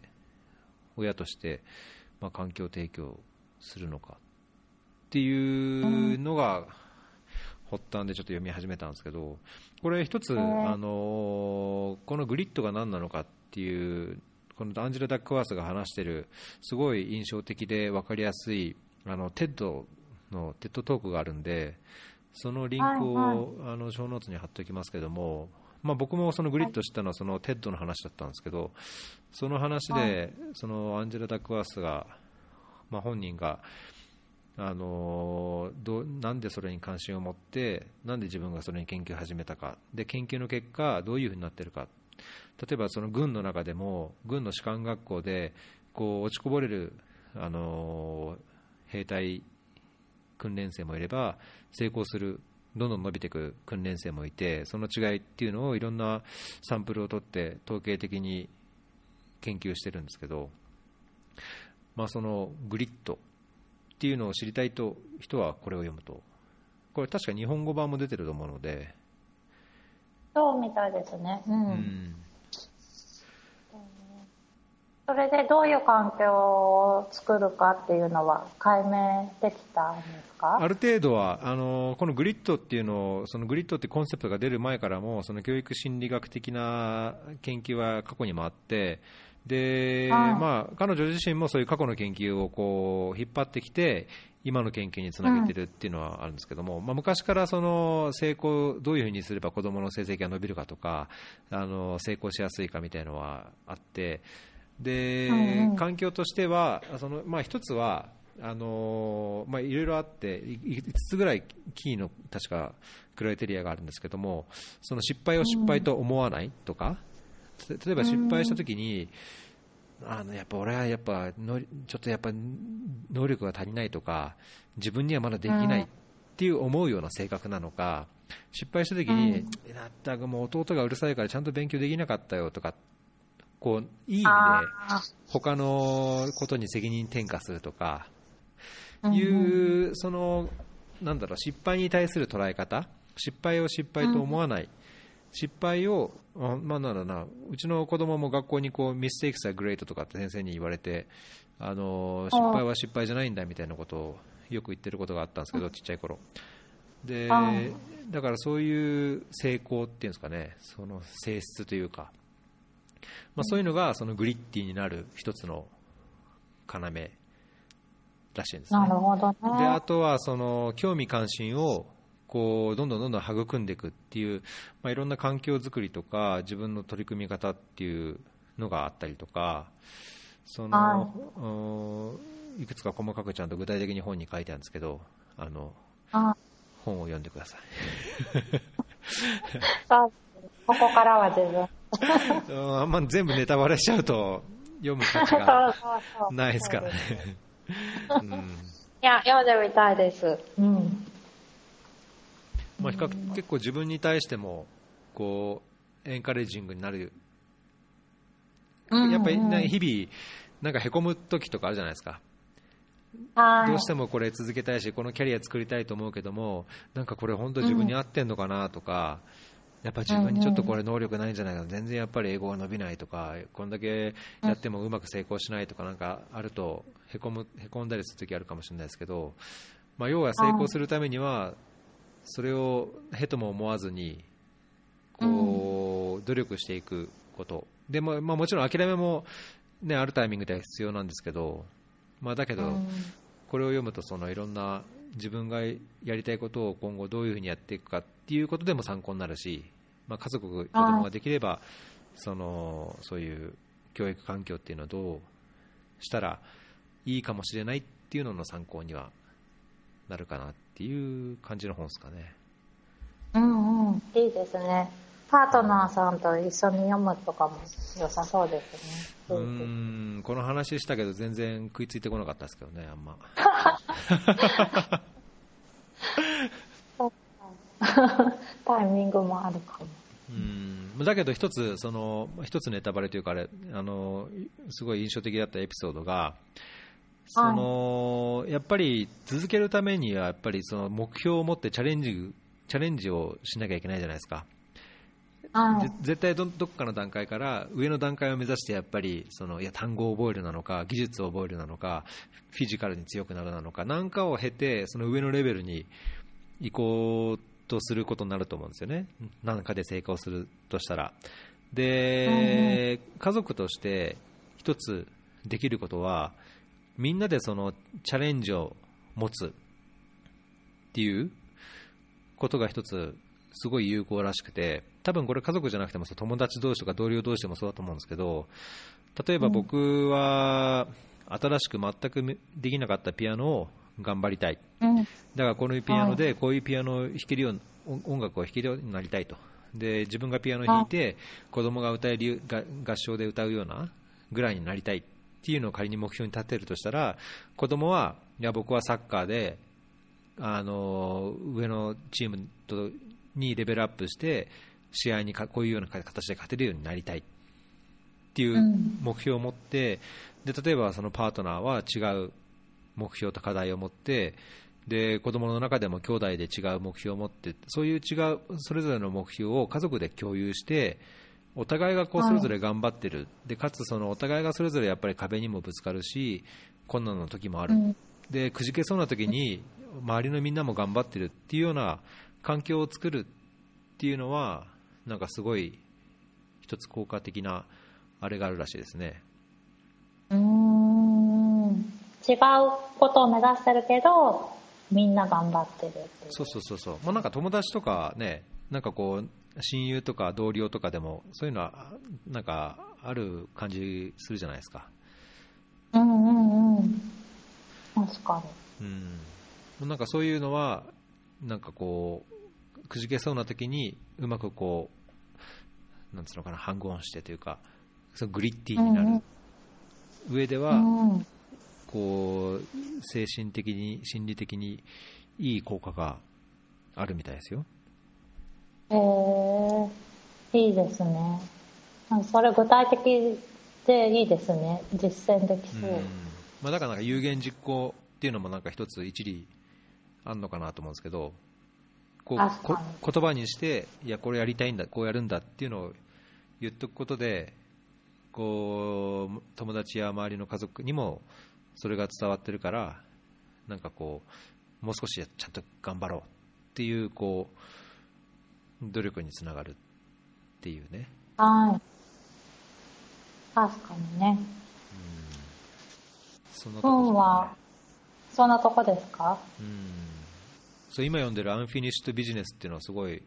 親としてまあ環境提供するのかっていうのが、発端でちょっと読み始めたんですけど、これ一つ、あのこのグリッドが何なのかっていう、このアンジェラ・ダックワースが話している、すごい印象的で分かりやすい、あのテッドのテッドトークがあるんで、そのリンクを、はいはい、あのショーノーツに貼っておきますけども、まあ、僕もその Grit 知ったのはその TED の話だったんですけど、その話で、そのアンジェラ・ダックワースが、まあ、本人が、あのどなんでそれに関心を持ってなんで自分がそれに研究を始めたか。で研究の結果どういうふうになっているか。例えばその軍の中でも軍の士官学校でこう落ちこぼれる、あの兵隊訓練生もいれば成功するどんどん伸びていく訓練生もいてその違いっていうのをいろんなサンプルを取って統計的に研究してるんですけど、まあ、そのグリッドっていうのを知りたいと人はこれを読むとこれ確か日本語版も出てると思うのでそうみたいですね。うん。うんそれでどういう環境を作るかっていうのは解明できたんですか？ある程度はあのこのグリッドっていうのをそのグリッドってコンセプトが出る前からもその教育心理学的な研究は過去にもあってで、はい。まあ、彼女自身もそういう過去の研究をこう引っ張ってきて今の研究につなげてるっていうのはあるんですけども、まあ、昔からその成功どういうふうにすれば子どもの成績が伸びるかとかあの成功しやすいかみたいなのはあってで、うんうん。環境としてはその、まあ、一つはあのまあ、いろいろあってい5つぐらいキーの確かクライテリアがあるんですけどもその失敗を失敗と思わないとか、つ例えば失敗したときに、あのやっぱ俺はやっぱのちょっとやっぱ能力が足りないとか自分にはまだできないっていう思うような性格なのか失敗したときに、なったくもう弟がうるさいからちゃんと勉強できなかったよとかこういい意味であ他のことに責任転嫁するとかーいう、そのなんだろう失敗に対する捉え方失敗を失敗と思わない、失敗を、あまあ、なんだろうなうちの子供も学校にこうミステイクスはグレートとかって先生に言われてあの失敗は失敗じゃないんだみたいなことをよく言ってることがあったんですけど、ちっちゃい頃。であだからそういう成功っていうんですかねその性質というか、まあ、そういうのがそのグリッティになる一つの要らしいんですね。なるほどね。であとはその興味関心をこうどんどんどんどん育んでいくっていう、まあ、いろんな環境づくりとか自分の取り組み方っていうのがあったりとかその、うんいくつか細かくちゃんと具体的に本に書いてあるんですけどあのあ本を読んでください *laughs* *laughs* ここからは自分。うんあんま全部ネタバレしちゃうと読む価値がないですからねそうんいや、読んでみたいです。うん。まあ、比較結構自分に対してもこうエンカレージングになるやっぱりね日々、なんかへこむ時とかあるじゃないですか、はい。どうしてもこれ続けたいし、このキャリア作りたいと思うけども、なんかこれ、本当自分に合ってんのかなとか、やっぱ自分にちょっとこれ、能力ないんじゃないかな、全然やっぱり英語が伸びないとか、こんだけやってもうまく成功しないとか、なんかあるとへこむ、へこんだりする時あるかもしれないですけど、まあ、要は成功するためには、それをへとも思わずに、こう、努力していくこと。でも、まあ、もちろん諦めも、ね、あるタイミングでは必要なんですけど、まあ、だけど、うん。これを読むとそのいろんな自分がやりたいことを今後どういうふうにやっていくかっていうことでも参考になるし、まあ、家族、子供ができればそのそういう教育環境っていうのをどうしたらいいかもしれないっていうのの参考にはなるかなっていう感じの本ですかね。うんうん。いいですね。パートナーさんと一緒に読むとかも良さそうですうね。ーんこの話したけど全然食いついてこなかったですけどね、あんま。*laughs* *laughs* タイミングもあるかも。うんだけど一つその一つネタバレというかあれあのすごい印象的だったエピソードがそのやっぱり続けるためにはやっぱりその目標を持ってチャレンジチャレンジをしなきゃいけないじゃないですか。はいぜ絶対どどっかの段階から上の段階を目指してやっぱりそのいや単語を覚えるなのか技術を覚えるなのかフィジカルに強くなるなのかなんかを経てその上のレベルに行こうとすることになると思うんですよね。何かで成功するとしたら。で、家族として一つできることはみんなでそのチャレンジを持つっていうことが一つすごい有効らしくて多分これ家族じゃなくても友達同士とか同僚同士でもそうだと思うんですけど例えば僕は新しく全くできなかったピアノを頑張りたい。うん。だからこのピアノでこういうピアノを弾けるように音音楽を弾けるようになりたいと。で自分がピアノを弾いて子供が歌えるが合唱で歌うようなぐらいになりたいっていうのを仮に目標に立てるとしたら子供はいや僕はサッカーであの上のチームとにレベルアップして試合にかこういうような形で勝てるようになりたいっていう目標を持って、で例えばそのパートナーは違う目標と課題を持ってで子供の中でも兄弟で違う目標を持ってそういう違うそれぞれの目標を家族で共有してお互いがこうはいそれぞれ頑張ってる、でかつそのお互いがそれぞれやっぱり壁にもぶつかるし困難な時もある、うん。でくじけそうな時に周りのみんなも頑張ってるっていうような環境を作るっていうのはなんかすごい一つ効果的なあれがあるらしいですね。うーん違うことを目指してるけどみんな頑張ってるってそうそうそうそう、まあ、なんか友達とかね、なんかこう親友とか同僚とかでもそういうのはなんかある感じするじゃないですか。うんうんうん。確かうん、もうなんかそういうのはなんかこうくじけそうな時にうまくこうなんつうのかなハングオンしてというかそのグリッティになる。上でには、うんこう精神的に心理的にいい効果があるみたいですよ。へえいいですね。それ具体的でいいですね。実践できそう、うん。まあ、だからなんか有言実行っていうのもなんか一つ一理あるのかなと思うんですけどこうこ言葉にしていやこれやりたいんだこうやるんだっていうのを言っとくことでこう友達や周りの家族にもそれが伝わってるからなんかこうもう少しちゃんと頑張ろうっていうこう努力につながるっていうね、はい。確かにね。うん、本はそんなとこですか？うん。そう今読んでる「アンフィニッシュド・ビジネス」っていうのはすごい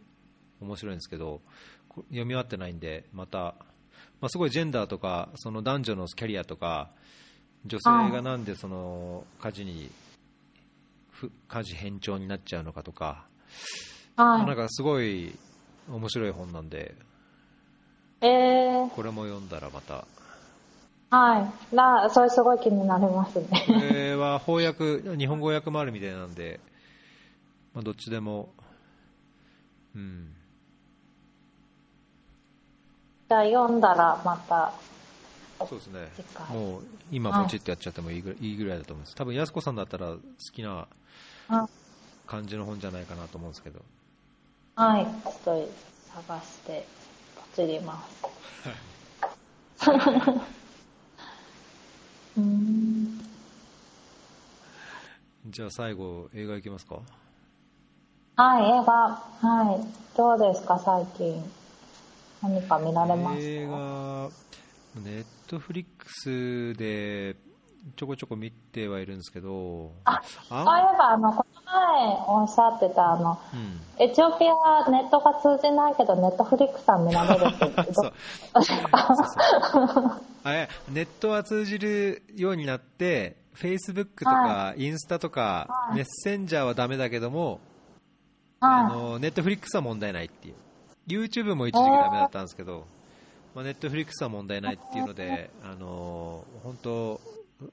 面白いんですけどこ読み終わってないんでまた、まあ、すごいジェンダーとかその男女のキャリアとか女性がなんでその家事にふ家事偏重になっちゃうのかとか、はい。なんかすごい面白い本なんでえー、これも読んだらまた。はい。なそれすごい気になりますね。これは翻訳日本語訳もあるみたいなんで、まあ、どっちでもうん。じゃあ読んだらまたそうですね。もう今ポチッとやっちゃってもいいぐらいいいぐらいだと思います。多分安子さんだったら好きなあ。感じの本じゃないかなと思うんですけど。はい。ちょっと探してポチります。うーん。じゃあ最後映画いきますか？はい映画。はい。どうですか最近。何か見られま映した画ネットフリックスでちょこちょこ見てはいるんですけどあそういえあばあのこの前おっしゃってたあのうん。エチオピアはネットが通じないけどネットフリックスは見られるってど *laughs* そう。ネットは通じるようになって、フェイスブックとかインスタとか、はい。メッセンジャーはダメだけども、あはのネットフリックスは問題ないっていう、YouTube も一時期ダメだったんですけど、まあ、ネットフリックスは問題ないっていうので、あの本当、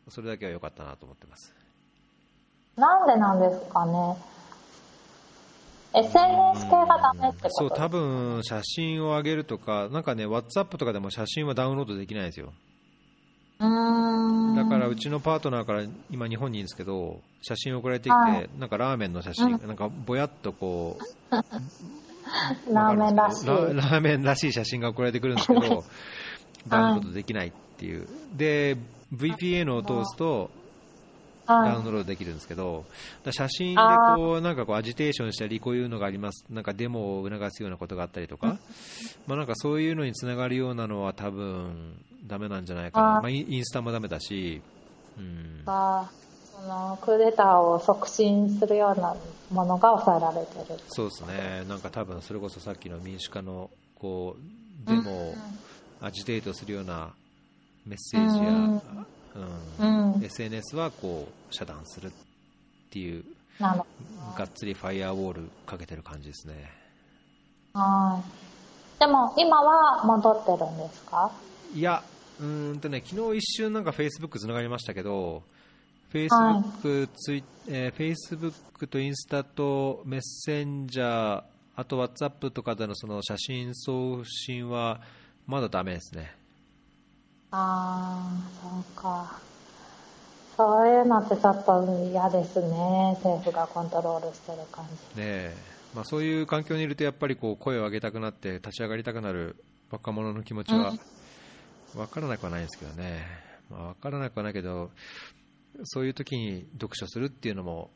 それだけは良かったなと思ってます。いなんでなんですかね。SNS 系がダメってそう、こと多分写真を上げるとか、なんかね、WhatsApp とかでも写真はダウンロードできないんですよ。うーん。だからうちのパートナーから今日本にいるんですけど写真送られてきて、はい。なんかラーメンの写真、なんかぼやっとこう *laughs* ラーメンらしい。ララーメンらしい写真が送られてくるんですけど *laughs* ダウンロードできないっていう。で VPN を通すとダウンはいロードできるんですけどだ写真であこうなんかこうアジテーションしたりこういうのがあります。なんかデモを促すようなことがあったりとか、まあ、なんかそういうのにつながるようなのは多分ダメなんじゃないかな。あまあ、インスタもダメだし、うん、がそのクーデターを促進するようなものが抑えられてる。そうですね、なんか多分それこそさっきの民主化のこうデモをアジテートするようなメッセージや、うんうん。うん。SNS はこう遮断するっていう、がっつりファイアウォールかけてる感じですね。はい。でも今は戻ってるんですか？いや、うーんとね、昨日一瞬なんか Facebook つながりましたけど、Facebook、ツイえー、Facebook とインスタとメッセンジャー、あと WhatsApp とかでのその写真送信はまだダメですね。ああ、そうか。そういうのってちょっと嫌ですね。政府がコントロールしてる感じ。ねえ。まあ、そういう環境にいるとやっぱりこう声を上げたくなって立ち上がりたくなる若者の気持ちは分からなくはないんですけどね。まあ、分からなくはないけど、そういう時に読書するっていうのも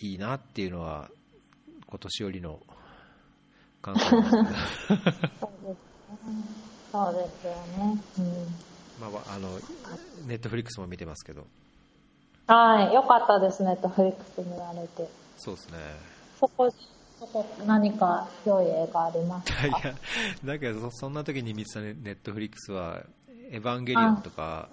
いいなっていうのは今年よりの感想ですそうですよね、*laughs* うんまあ、あのネットフリックスも見てますけど。はいよかったですネットフリックス見られて。そうですね。そこそこ何か良い映画ありますかいやだけどそんな時に見てたネットフリックスは「エヴァンゲリオン」とか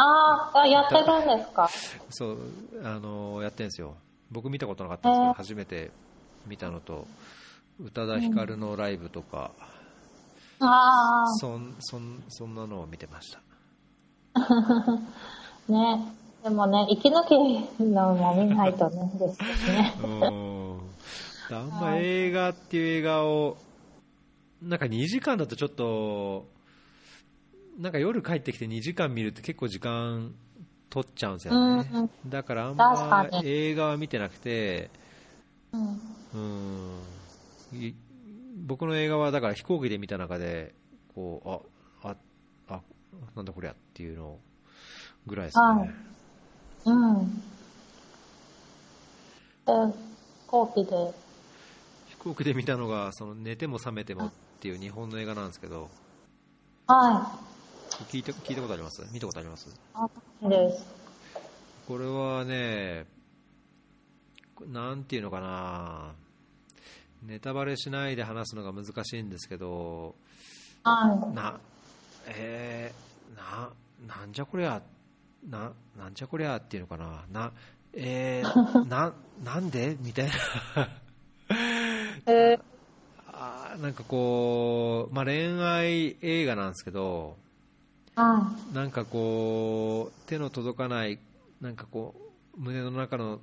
ああ、やってるんですかそう、あの、やってるんですよ。僕見たことなかったんですけど、初めて見たのと、宇多田ヒカルのライブとか、うん、ああ。そん、そん、そんなのを見てました。*laughs* ね。でもね、息抜きのも見ないとね、ですね。*laughs* うん。あんま映画っていう映画を、なんか2時間だとちょっと、なんか夜帰ってきて2時間見るって結構時間取っちゃうんですよね、うん、だからあんま映画は見てなくて、うん、うん。僕の映画はだから飛行機で見た中でこうあああなんだこりゃっていうのぐらいですね、うん、飛行機で。飛行機で見たのがその寝ても覚めてもっていう日本の映画なんですけど。はい聞いた聞いたことあります？見たことあります？あです。これはねなんていうのかな。ネタバレしないで話すのが難しいんですけど、はい、なえー、ななんじゃこりゃななんじゃこりゃっていうのかな。なえー、*laughs* ななんで？みたいな。えー、あなんかこう、まあ、恋愛映画なんですけどなんかこう手の届かないなんかこう胸の中の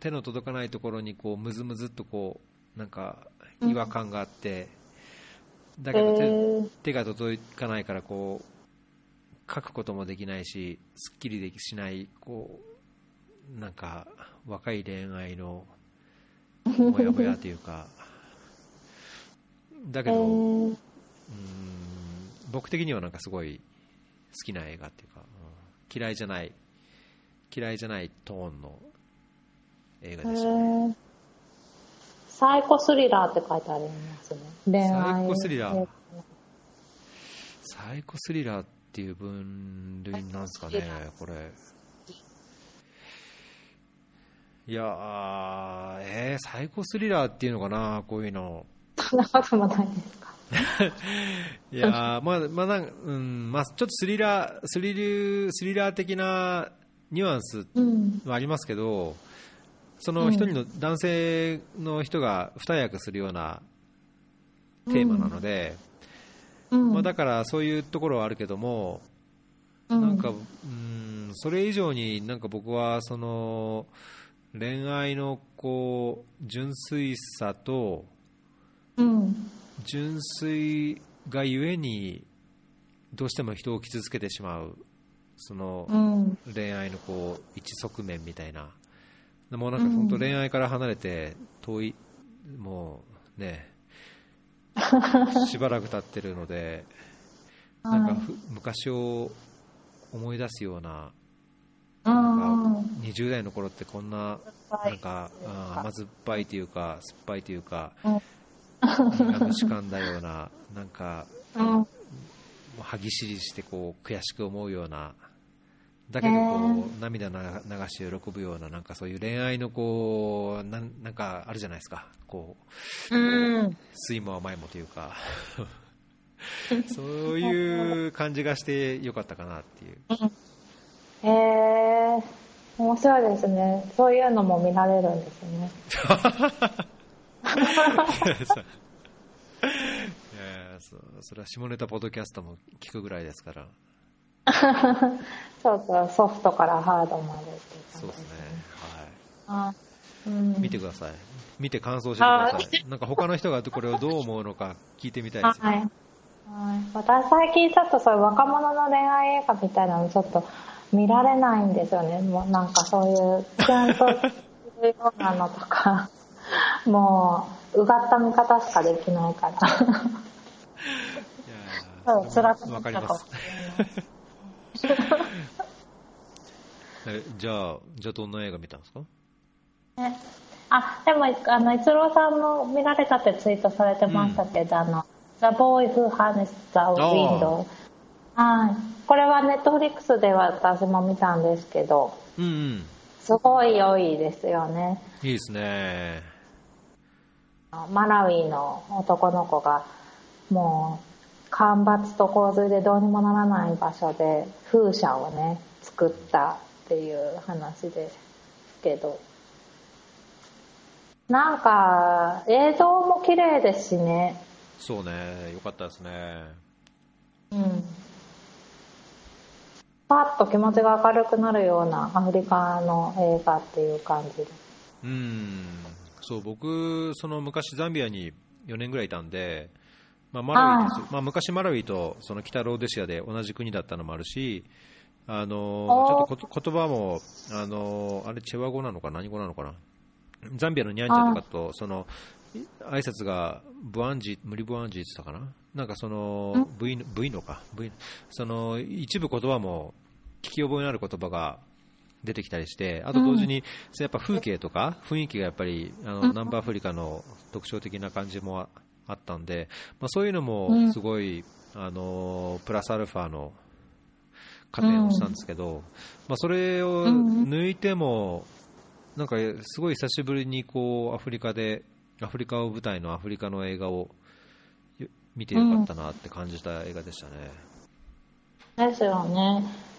手の届かないところにこうむずむずっとこうなんか違和感があって、うん、だけど手えー、手が届かないからこう書くこともできないしすっきりできしないこうなんか若い恋愛のもやもやというか。だけど、えー、うん僕的にはなんかすごい好きな映画っていうか、うん、嫌いじゃない嫌いじゃないトーンの映画でしたね。サイコスリラーって書いてありますね。恋愛サイコスリラー。サイコスリラーっていう分類なんですかねこれ。いやーえー、サイコスリラーっていうのかなこういうの。そんなこともないです。か *laughs* いやまあ、まあなんうんまあ、ちょっとスリラー、スリル、スリラー的なニュアンスはありますけど、うん、その一人の男性の人が二役するようなテーマなので、うん、まあ、だからそういうところはあるけども、うん、なんか、うん、それ以上になんか僕はその恋愛のこう純粋さと、うん純粋がゆえにどうしても人を傷つけてしまうその恋愛のこう一側面みたいな、もうなんか本当恋愛から離れて遠い、もうね *laughs* しばらく経ってるのでなんか昔を思い出すようななんか20代の頃ってこんななんか甘酸っぱいというか酸っぱいというか苦しかんだような、なんか、もう歯ぎしりしてこう悔しく思うような、だけどこう涙流して喜ぶような、なんかそういう恋愛のこうななんかあるじゃないですか、こう、酸いも甘いもというか。*laughs* そういう感じがしてよかったかなっていう。へえー、面白いですね。そういうのも見られるんですね。*laughs* いやそそれは下ネタポッドキャストも聞くぐらいですからそうそう、ソフトからハードまでってそうですね。はい。うん、見てください。見て感想してください。なんか他の人がこれをどう思うのか聞いてみたいですよ。はい。はい、私最近ちょっとそういう若者の恋愛映画みたいなのちょっと見られないんですよね。もうなんかそういう、ちゃんとするようなのとか、*laughs* もう、うがった見方しかできないから。*laughs* そう、辛くなわかります。*laughs* えじゃあ、じゃあどんな映画見たんですか？ね、あ、でも、あの、逸郎さんも見られたってツイートされてましたけど、うん、あの、The Boy Who Harnessed the Window。はい。これはネットフリックスで私も見たんですけど、うんうん。すごい良いですよね。いいですね。マラウィの男の子が、もう、干ばつと洪水でどうにもならない場所で風車をね、作ったっていう話ですけど、なんか、映像も綺麗ですしね。そうね、よかったですね。うん。パッと気持ちが明るくなるようなアフリカの映画っていう感じで。うん。そう、僕、その昔ザンビアに4年ぐらいいたんで、まあ、マラウィまあ、昔マラウィとその北ローデシアで同じ国だったのもあるし、あのちょっと言葉も、あのあれ、チェワ語なのか何語なのかな？ザンビアのニャンチャとかと、その、挨拶がブアンジ、無理ブアンジって言ったかな？なんかその、V, v のか、v、その、一部言葉も聞き覚えのある言葉が出てきたりして、あと同時に、やっぱ風景とか雰囲気がやっぱり、あの、南部アフリカの特徴的な感じもあったんで、まあそういうのもすごい、あの、プラスアルファの加点をしたんですけど、まあそれを抜いても、なんかすごい久しぶりにこうアフリカでアフリカを舞台のアフリカの映画を見てよかったなって感じた映画でしたね。ですよね。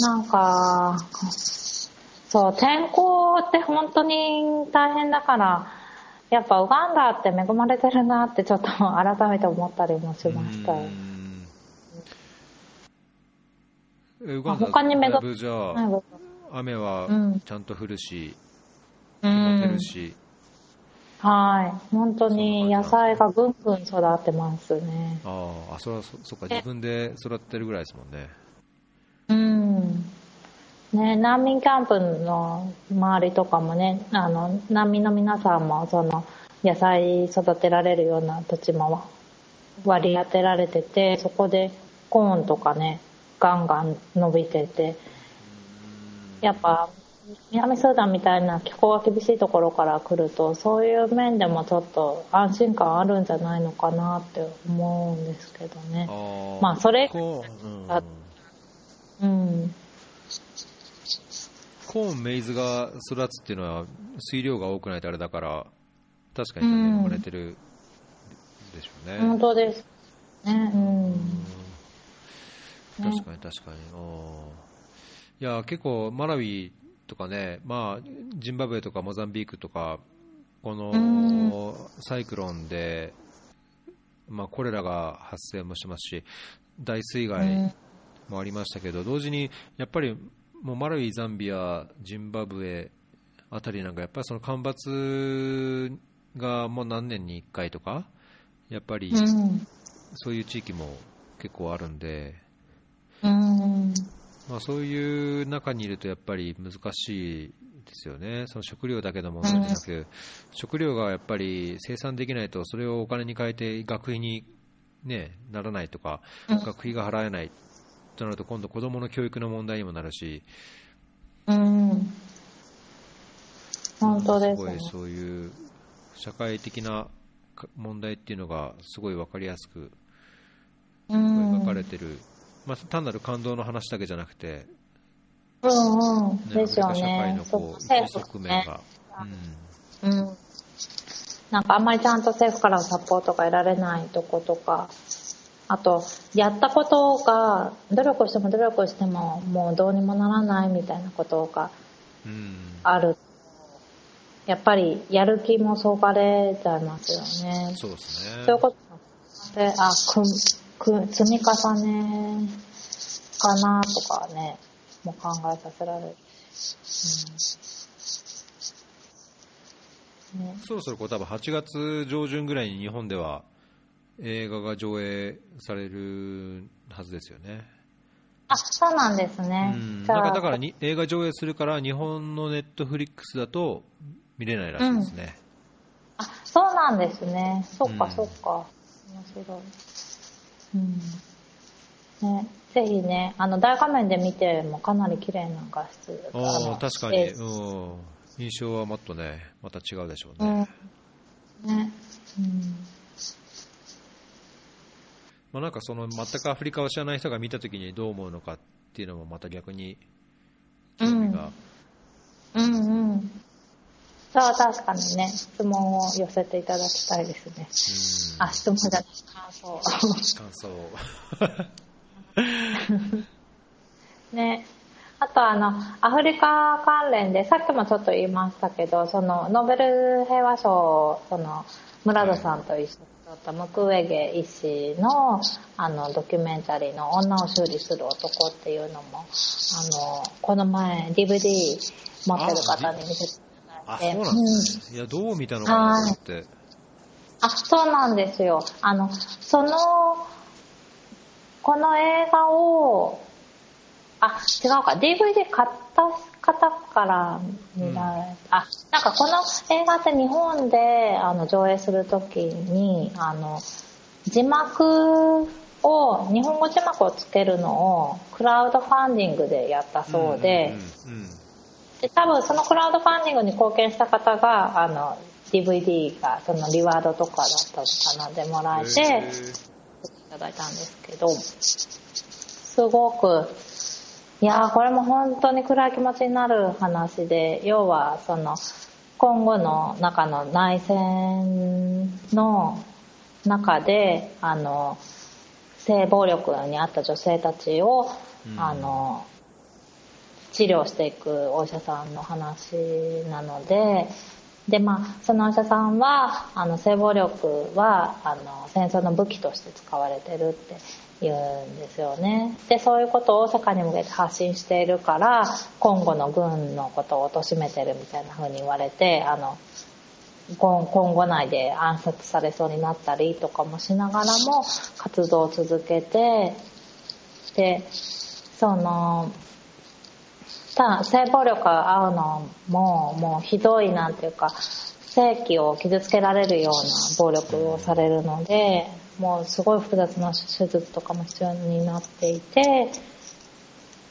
なんか、そう、天候って本当に大変だから、やっぱウガンダって恵まれてるなってちょっと改めて思ったりもしました。ウガンダ他に恵まじゃ雨はちゃんと降るし、うんるし、はい。本当に野菜がぐんぐん育ってますね。ああ、あそれはそそっか、自分で育ってるぐらいですもんね。うん。ね、難民キャンプの周りとかもね、あの、難民の皆さんも、その、野菜育てられるような土地も割り当てられてて、そこでコーンとかね、ガンガン伸びてて、やっぱ、南スーダンみたいな気候が厳しいところから来ると、そういう面でもちょっと安心感あるんじゃないのかなって思うんですけどね。あまあそれうんあうん。コーン、メイズが育つっていうのは水量が多くないとあれだから、確かに恵まれてるでしょうね。本当です。ね、うん。確かに確かに。あーいや、結構マラウィとかね、まあ、ジンバブエとかモザンビークとか、このサイクロンで、まあ、コレラが発生もしますし、大水害もありましたけど、同時にやっぱりもうマラウィ、ザンビア、ジンバブエあたりなんか、やっぱりその干ばつがもう何年に1回とか、やっぱりうん。そういう地域も結構あるんで、うん。まあ、そういう中にいるとやっぱり難しいですよね、その食料だけの問題じゃなく、食料がやっぱり生産できないと、それをお金に変えて学費に、ね、ならないとか、うん学費が払えないとなると、今度、子どもの教育の問題にもなるし、うん。本当ですねごい。そういう社会的なか問題っていうのがすごい分かりやすくうん。描かれてる、まあ、単なる感動の話だけじゃなくて、うんうん。ね社会ねの。こう側面ね。が。うんうん。なんかあんまりちゃんと政府からのサポートが得られないとことか、あと、やったことが、努力しても努力しても、もうどうにもならないみたいなことがうんある。やっぱり、やる気もそがれちゃいますよね。そうですね。そういうことで、あ、く、く、積み重ねかなとかね、もう考えさせられる。うんね、そろそろこう多分8月上旬ぐらいに日本では映画が上映されるはずですよね。あ、そうなんですね。うん、なんかだからに映画上映するから日本のネットフリックスだと見れないらしいですね。うん、あ、そうなんですね。そっか、そっか。面白い。うん。ね、ぜひね、あの、大画面で見てもかなり綺麗な画質。ああ、確かに。うん。印象はもっとね、また違うでしょうね。うん、ね。うん。まあ、なんかその全くアフリカを知らない人が見たときにどう思うのかっていうのもまた逆に興味が、うん、うん。うんそう確かにね。質問を寄せていただきたいですね。あ質問じゃない。感想。感想 *laughs* ね。あとあのアフリカ関連でさっきもちょっと言いましたけどそのノーベル平和賞その村戸さんと一緒に撮ったムクウェゲ医師のあのドキュメンタリーの「女を修理する男」っていうのもあのこの前 DVD 持ってる方に見せていただいてうなんですね、うん、いやどう見たのかなと思って。あそうなんですよ。あのそのこの映画をあ違うか。DVD 買った方から見られ、うん、あなんかこの映画って日本であの上映するときにあの字幕を日本語字幕をつけるのをクラウドファンディングでやったそうで,、で多分そのクラウドファンディングに貢献した方があの DVD がそのリワードとかだったのかなでもらえていただいたんですけどすごくいやこれも本当に暗い気持ちになる話で要はその今後の中の内戦の中であの性暴力にあった女性たちを、うん、あの治療していくお医者さんの話なのででまあそのお医者さんはあの性暴力はあの戦争の武器として使われてるって言うんですよね。でそういうことを世界に向けて発信しているから今後の軍のことを貶めてるみたいな風に言われてあの今後内で暗殺されそうになったりとかもしながらも活動を続けてでそのた性暴力が合うのももうひどいなんていうか性器を傷つけられるような暴力をされるのでもうすごい複雑な手術とかも必要になっていて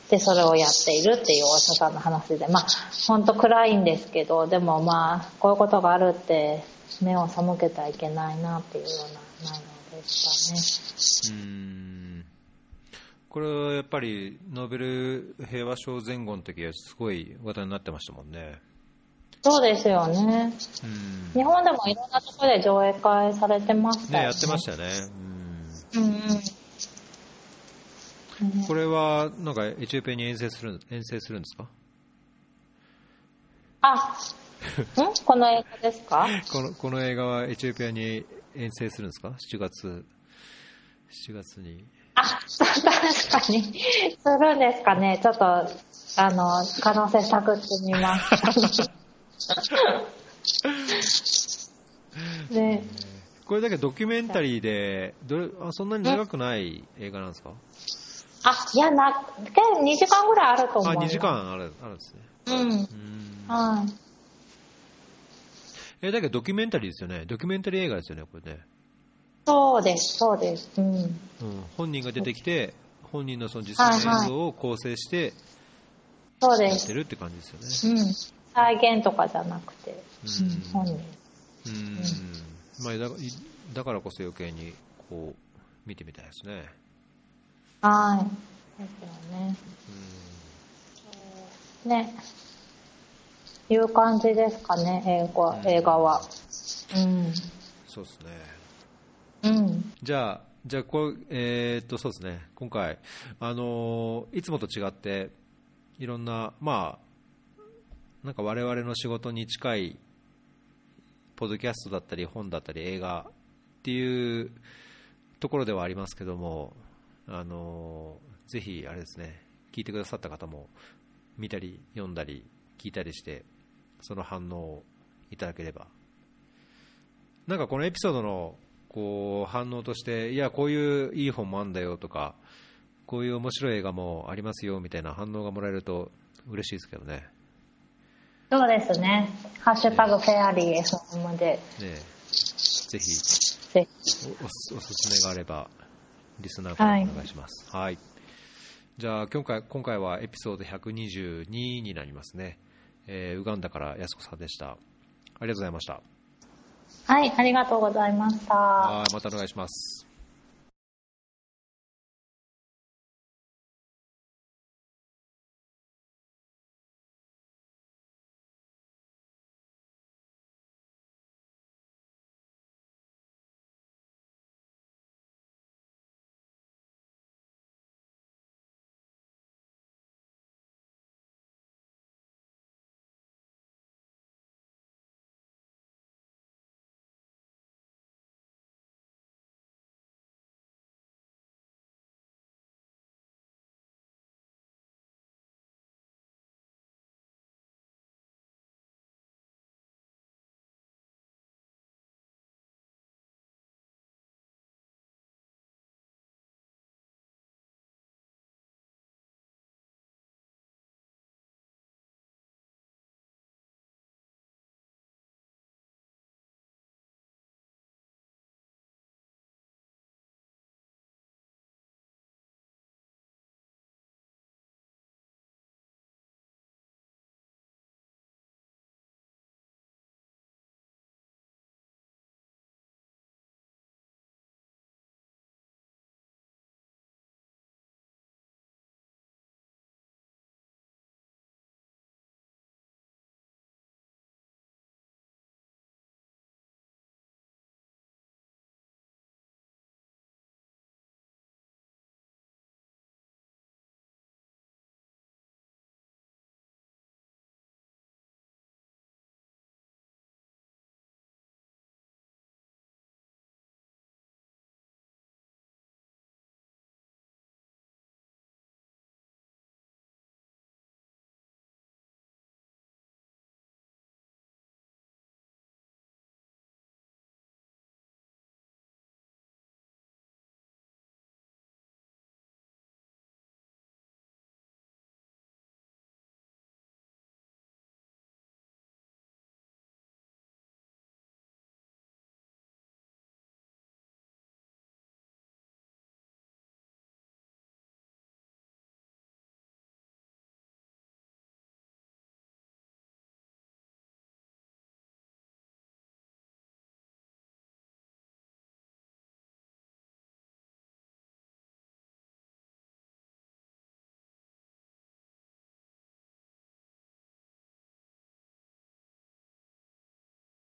でそれをやっているっていうお医者さんの話でまあ本当暗いんですけどでもまあこういうことがあるって目を背けてはいけないなっていうような内容でしたね。うんこれはやっぱりノーベル平和賞前後の時はすごい話題になってましたもんね。そうですよね。日本でもいろんなところで上映会されてましたね。ね、やってましたよね。うん。うんうん、これは、なんか、エチオピアに遠征する、遠征するんですか？あ、ん？この映画ですか？*laughs* この、この映画はエチオピアに遠征するんですか ?7 月、7月に。あ、確かに。するんですかね。ちょっと、あの、可能性探ってみます。ね、これだけドキュメンタリーでどれあそんなに長くない映画なんですか？あいやな2時間ぐらいあると思うあ2時間あるあるんですね。うん。はい。えだけどドキュメンタリーですよね。ドキュメンタリー映画ですよねこれねそうですそうですうん、うん、本人が出てきて本人のその実際の映像を構成して、そうですやってるって感じですよね、うん再現とかじゃなくて、うん、本人。うん。まあだ、だからこそ余計に、こう、見てみたいですね。はい。ですよね。うん。ね。いう感じですかね、映画,、映画は。うん。そうですね。じゃあ、じゃあこう、えー、っと、そうですね、今回、あのいつもと違って、いろんな、まあ、なんか我々の仕事に近いポッドキャストだったり本だったり映画っていうところではありますけどもあのぜひあれですね聞いてくださった方も見たり読んだり聞いたりしてその反応をいただければ。なんかこのエピソードのこう反応としていやこういういい本もあんだよとかこういう面白い映画もありますよみたいな反応がもらえると嬉しいですけどねそうですね。ハッシュタグフェアリー FM で、ねぜひぜおおすおすすめがあればリスナーからお願いします。はい。じゃあ今回今回はエピソード122になりますね。えーウガンダからやすこさんでした。ありがとうございました。はい、ありがとうございました。はい、またお願いします。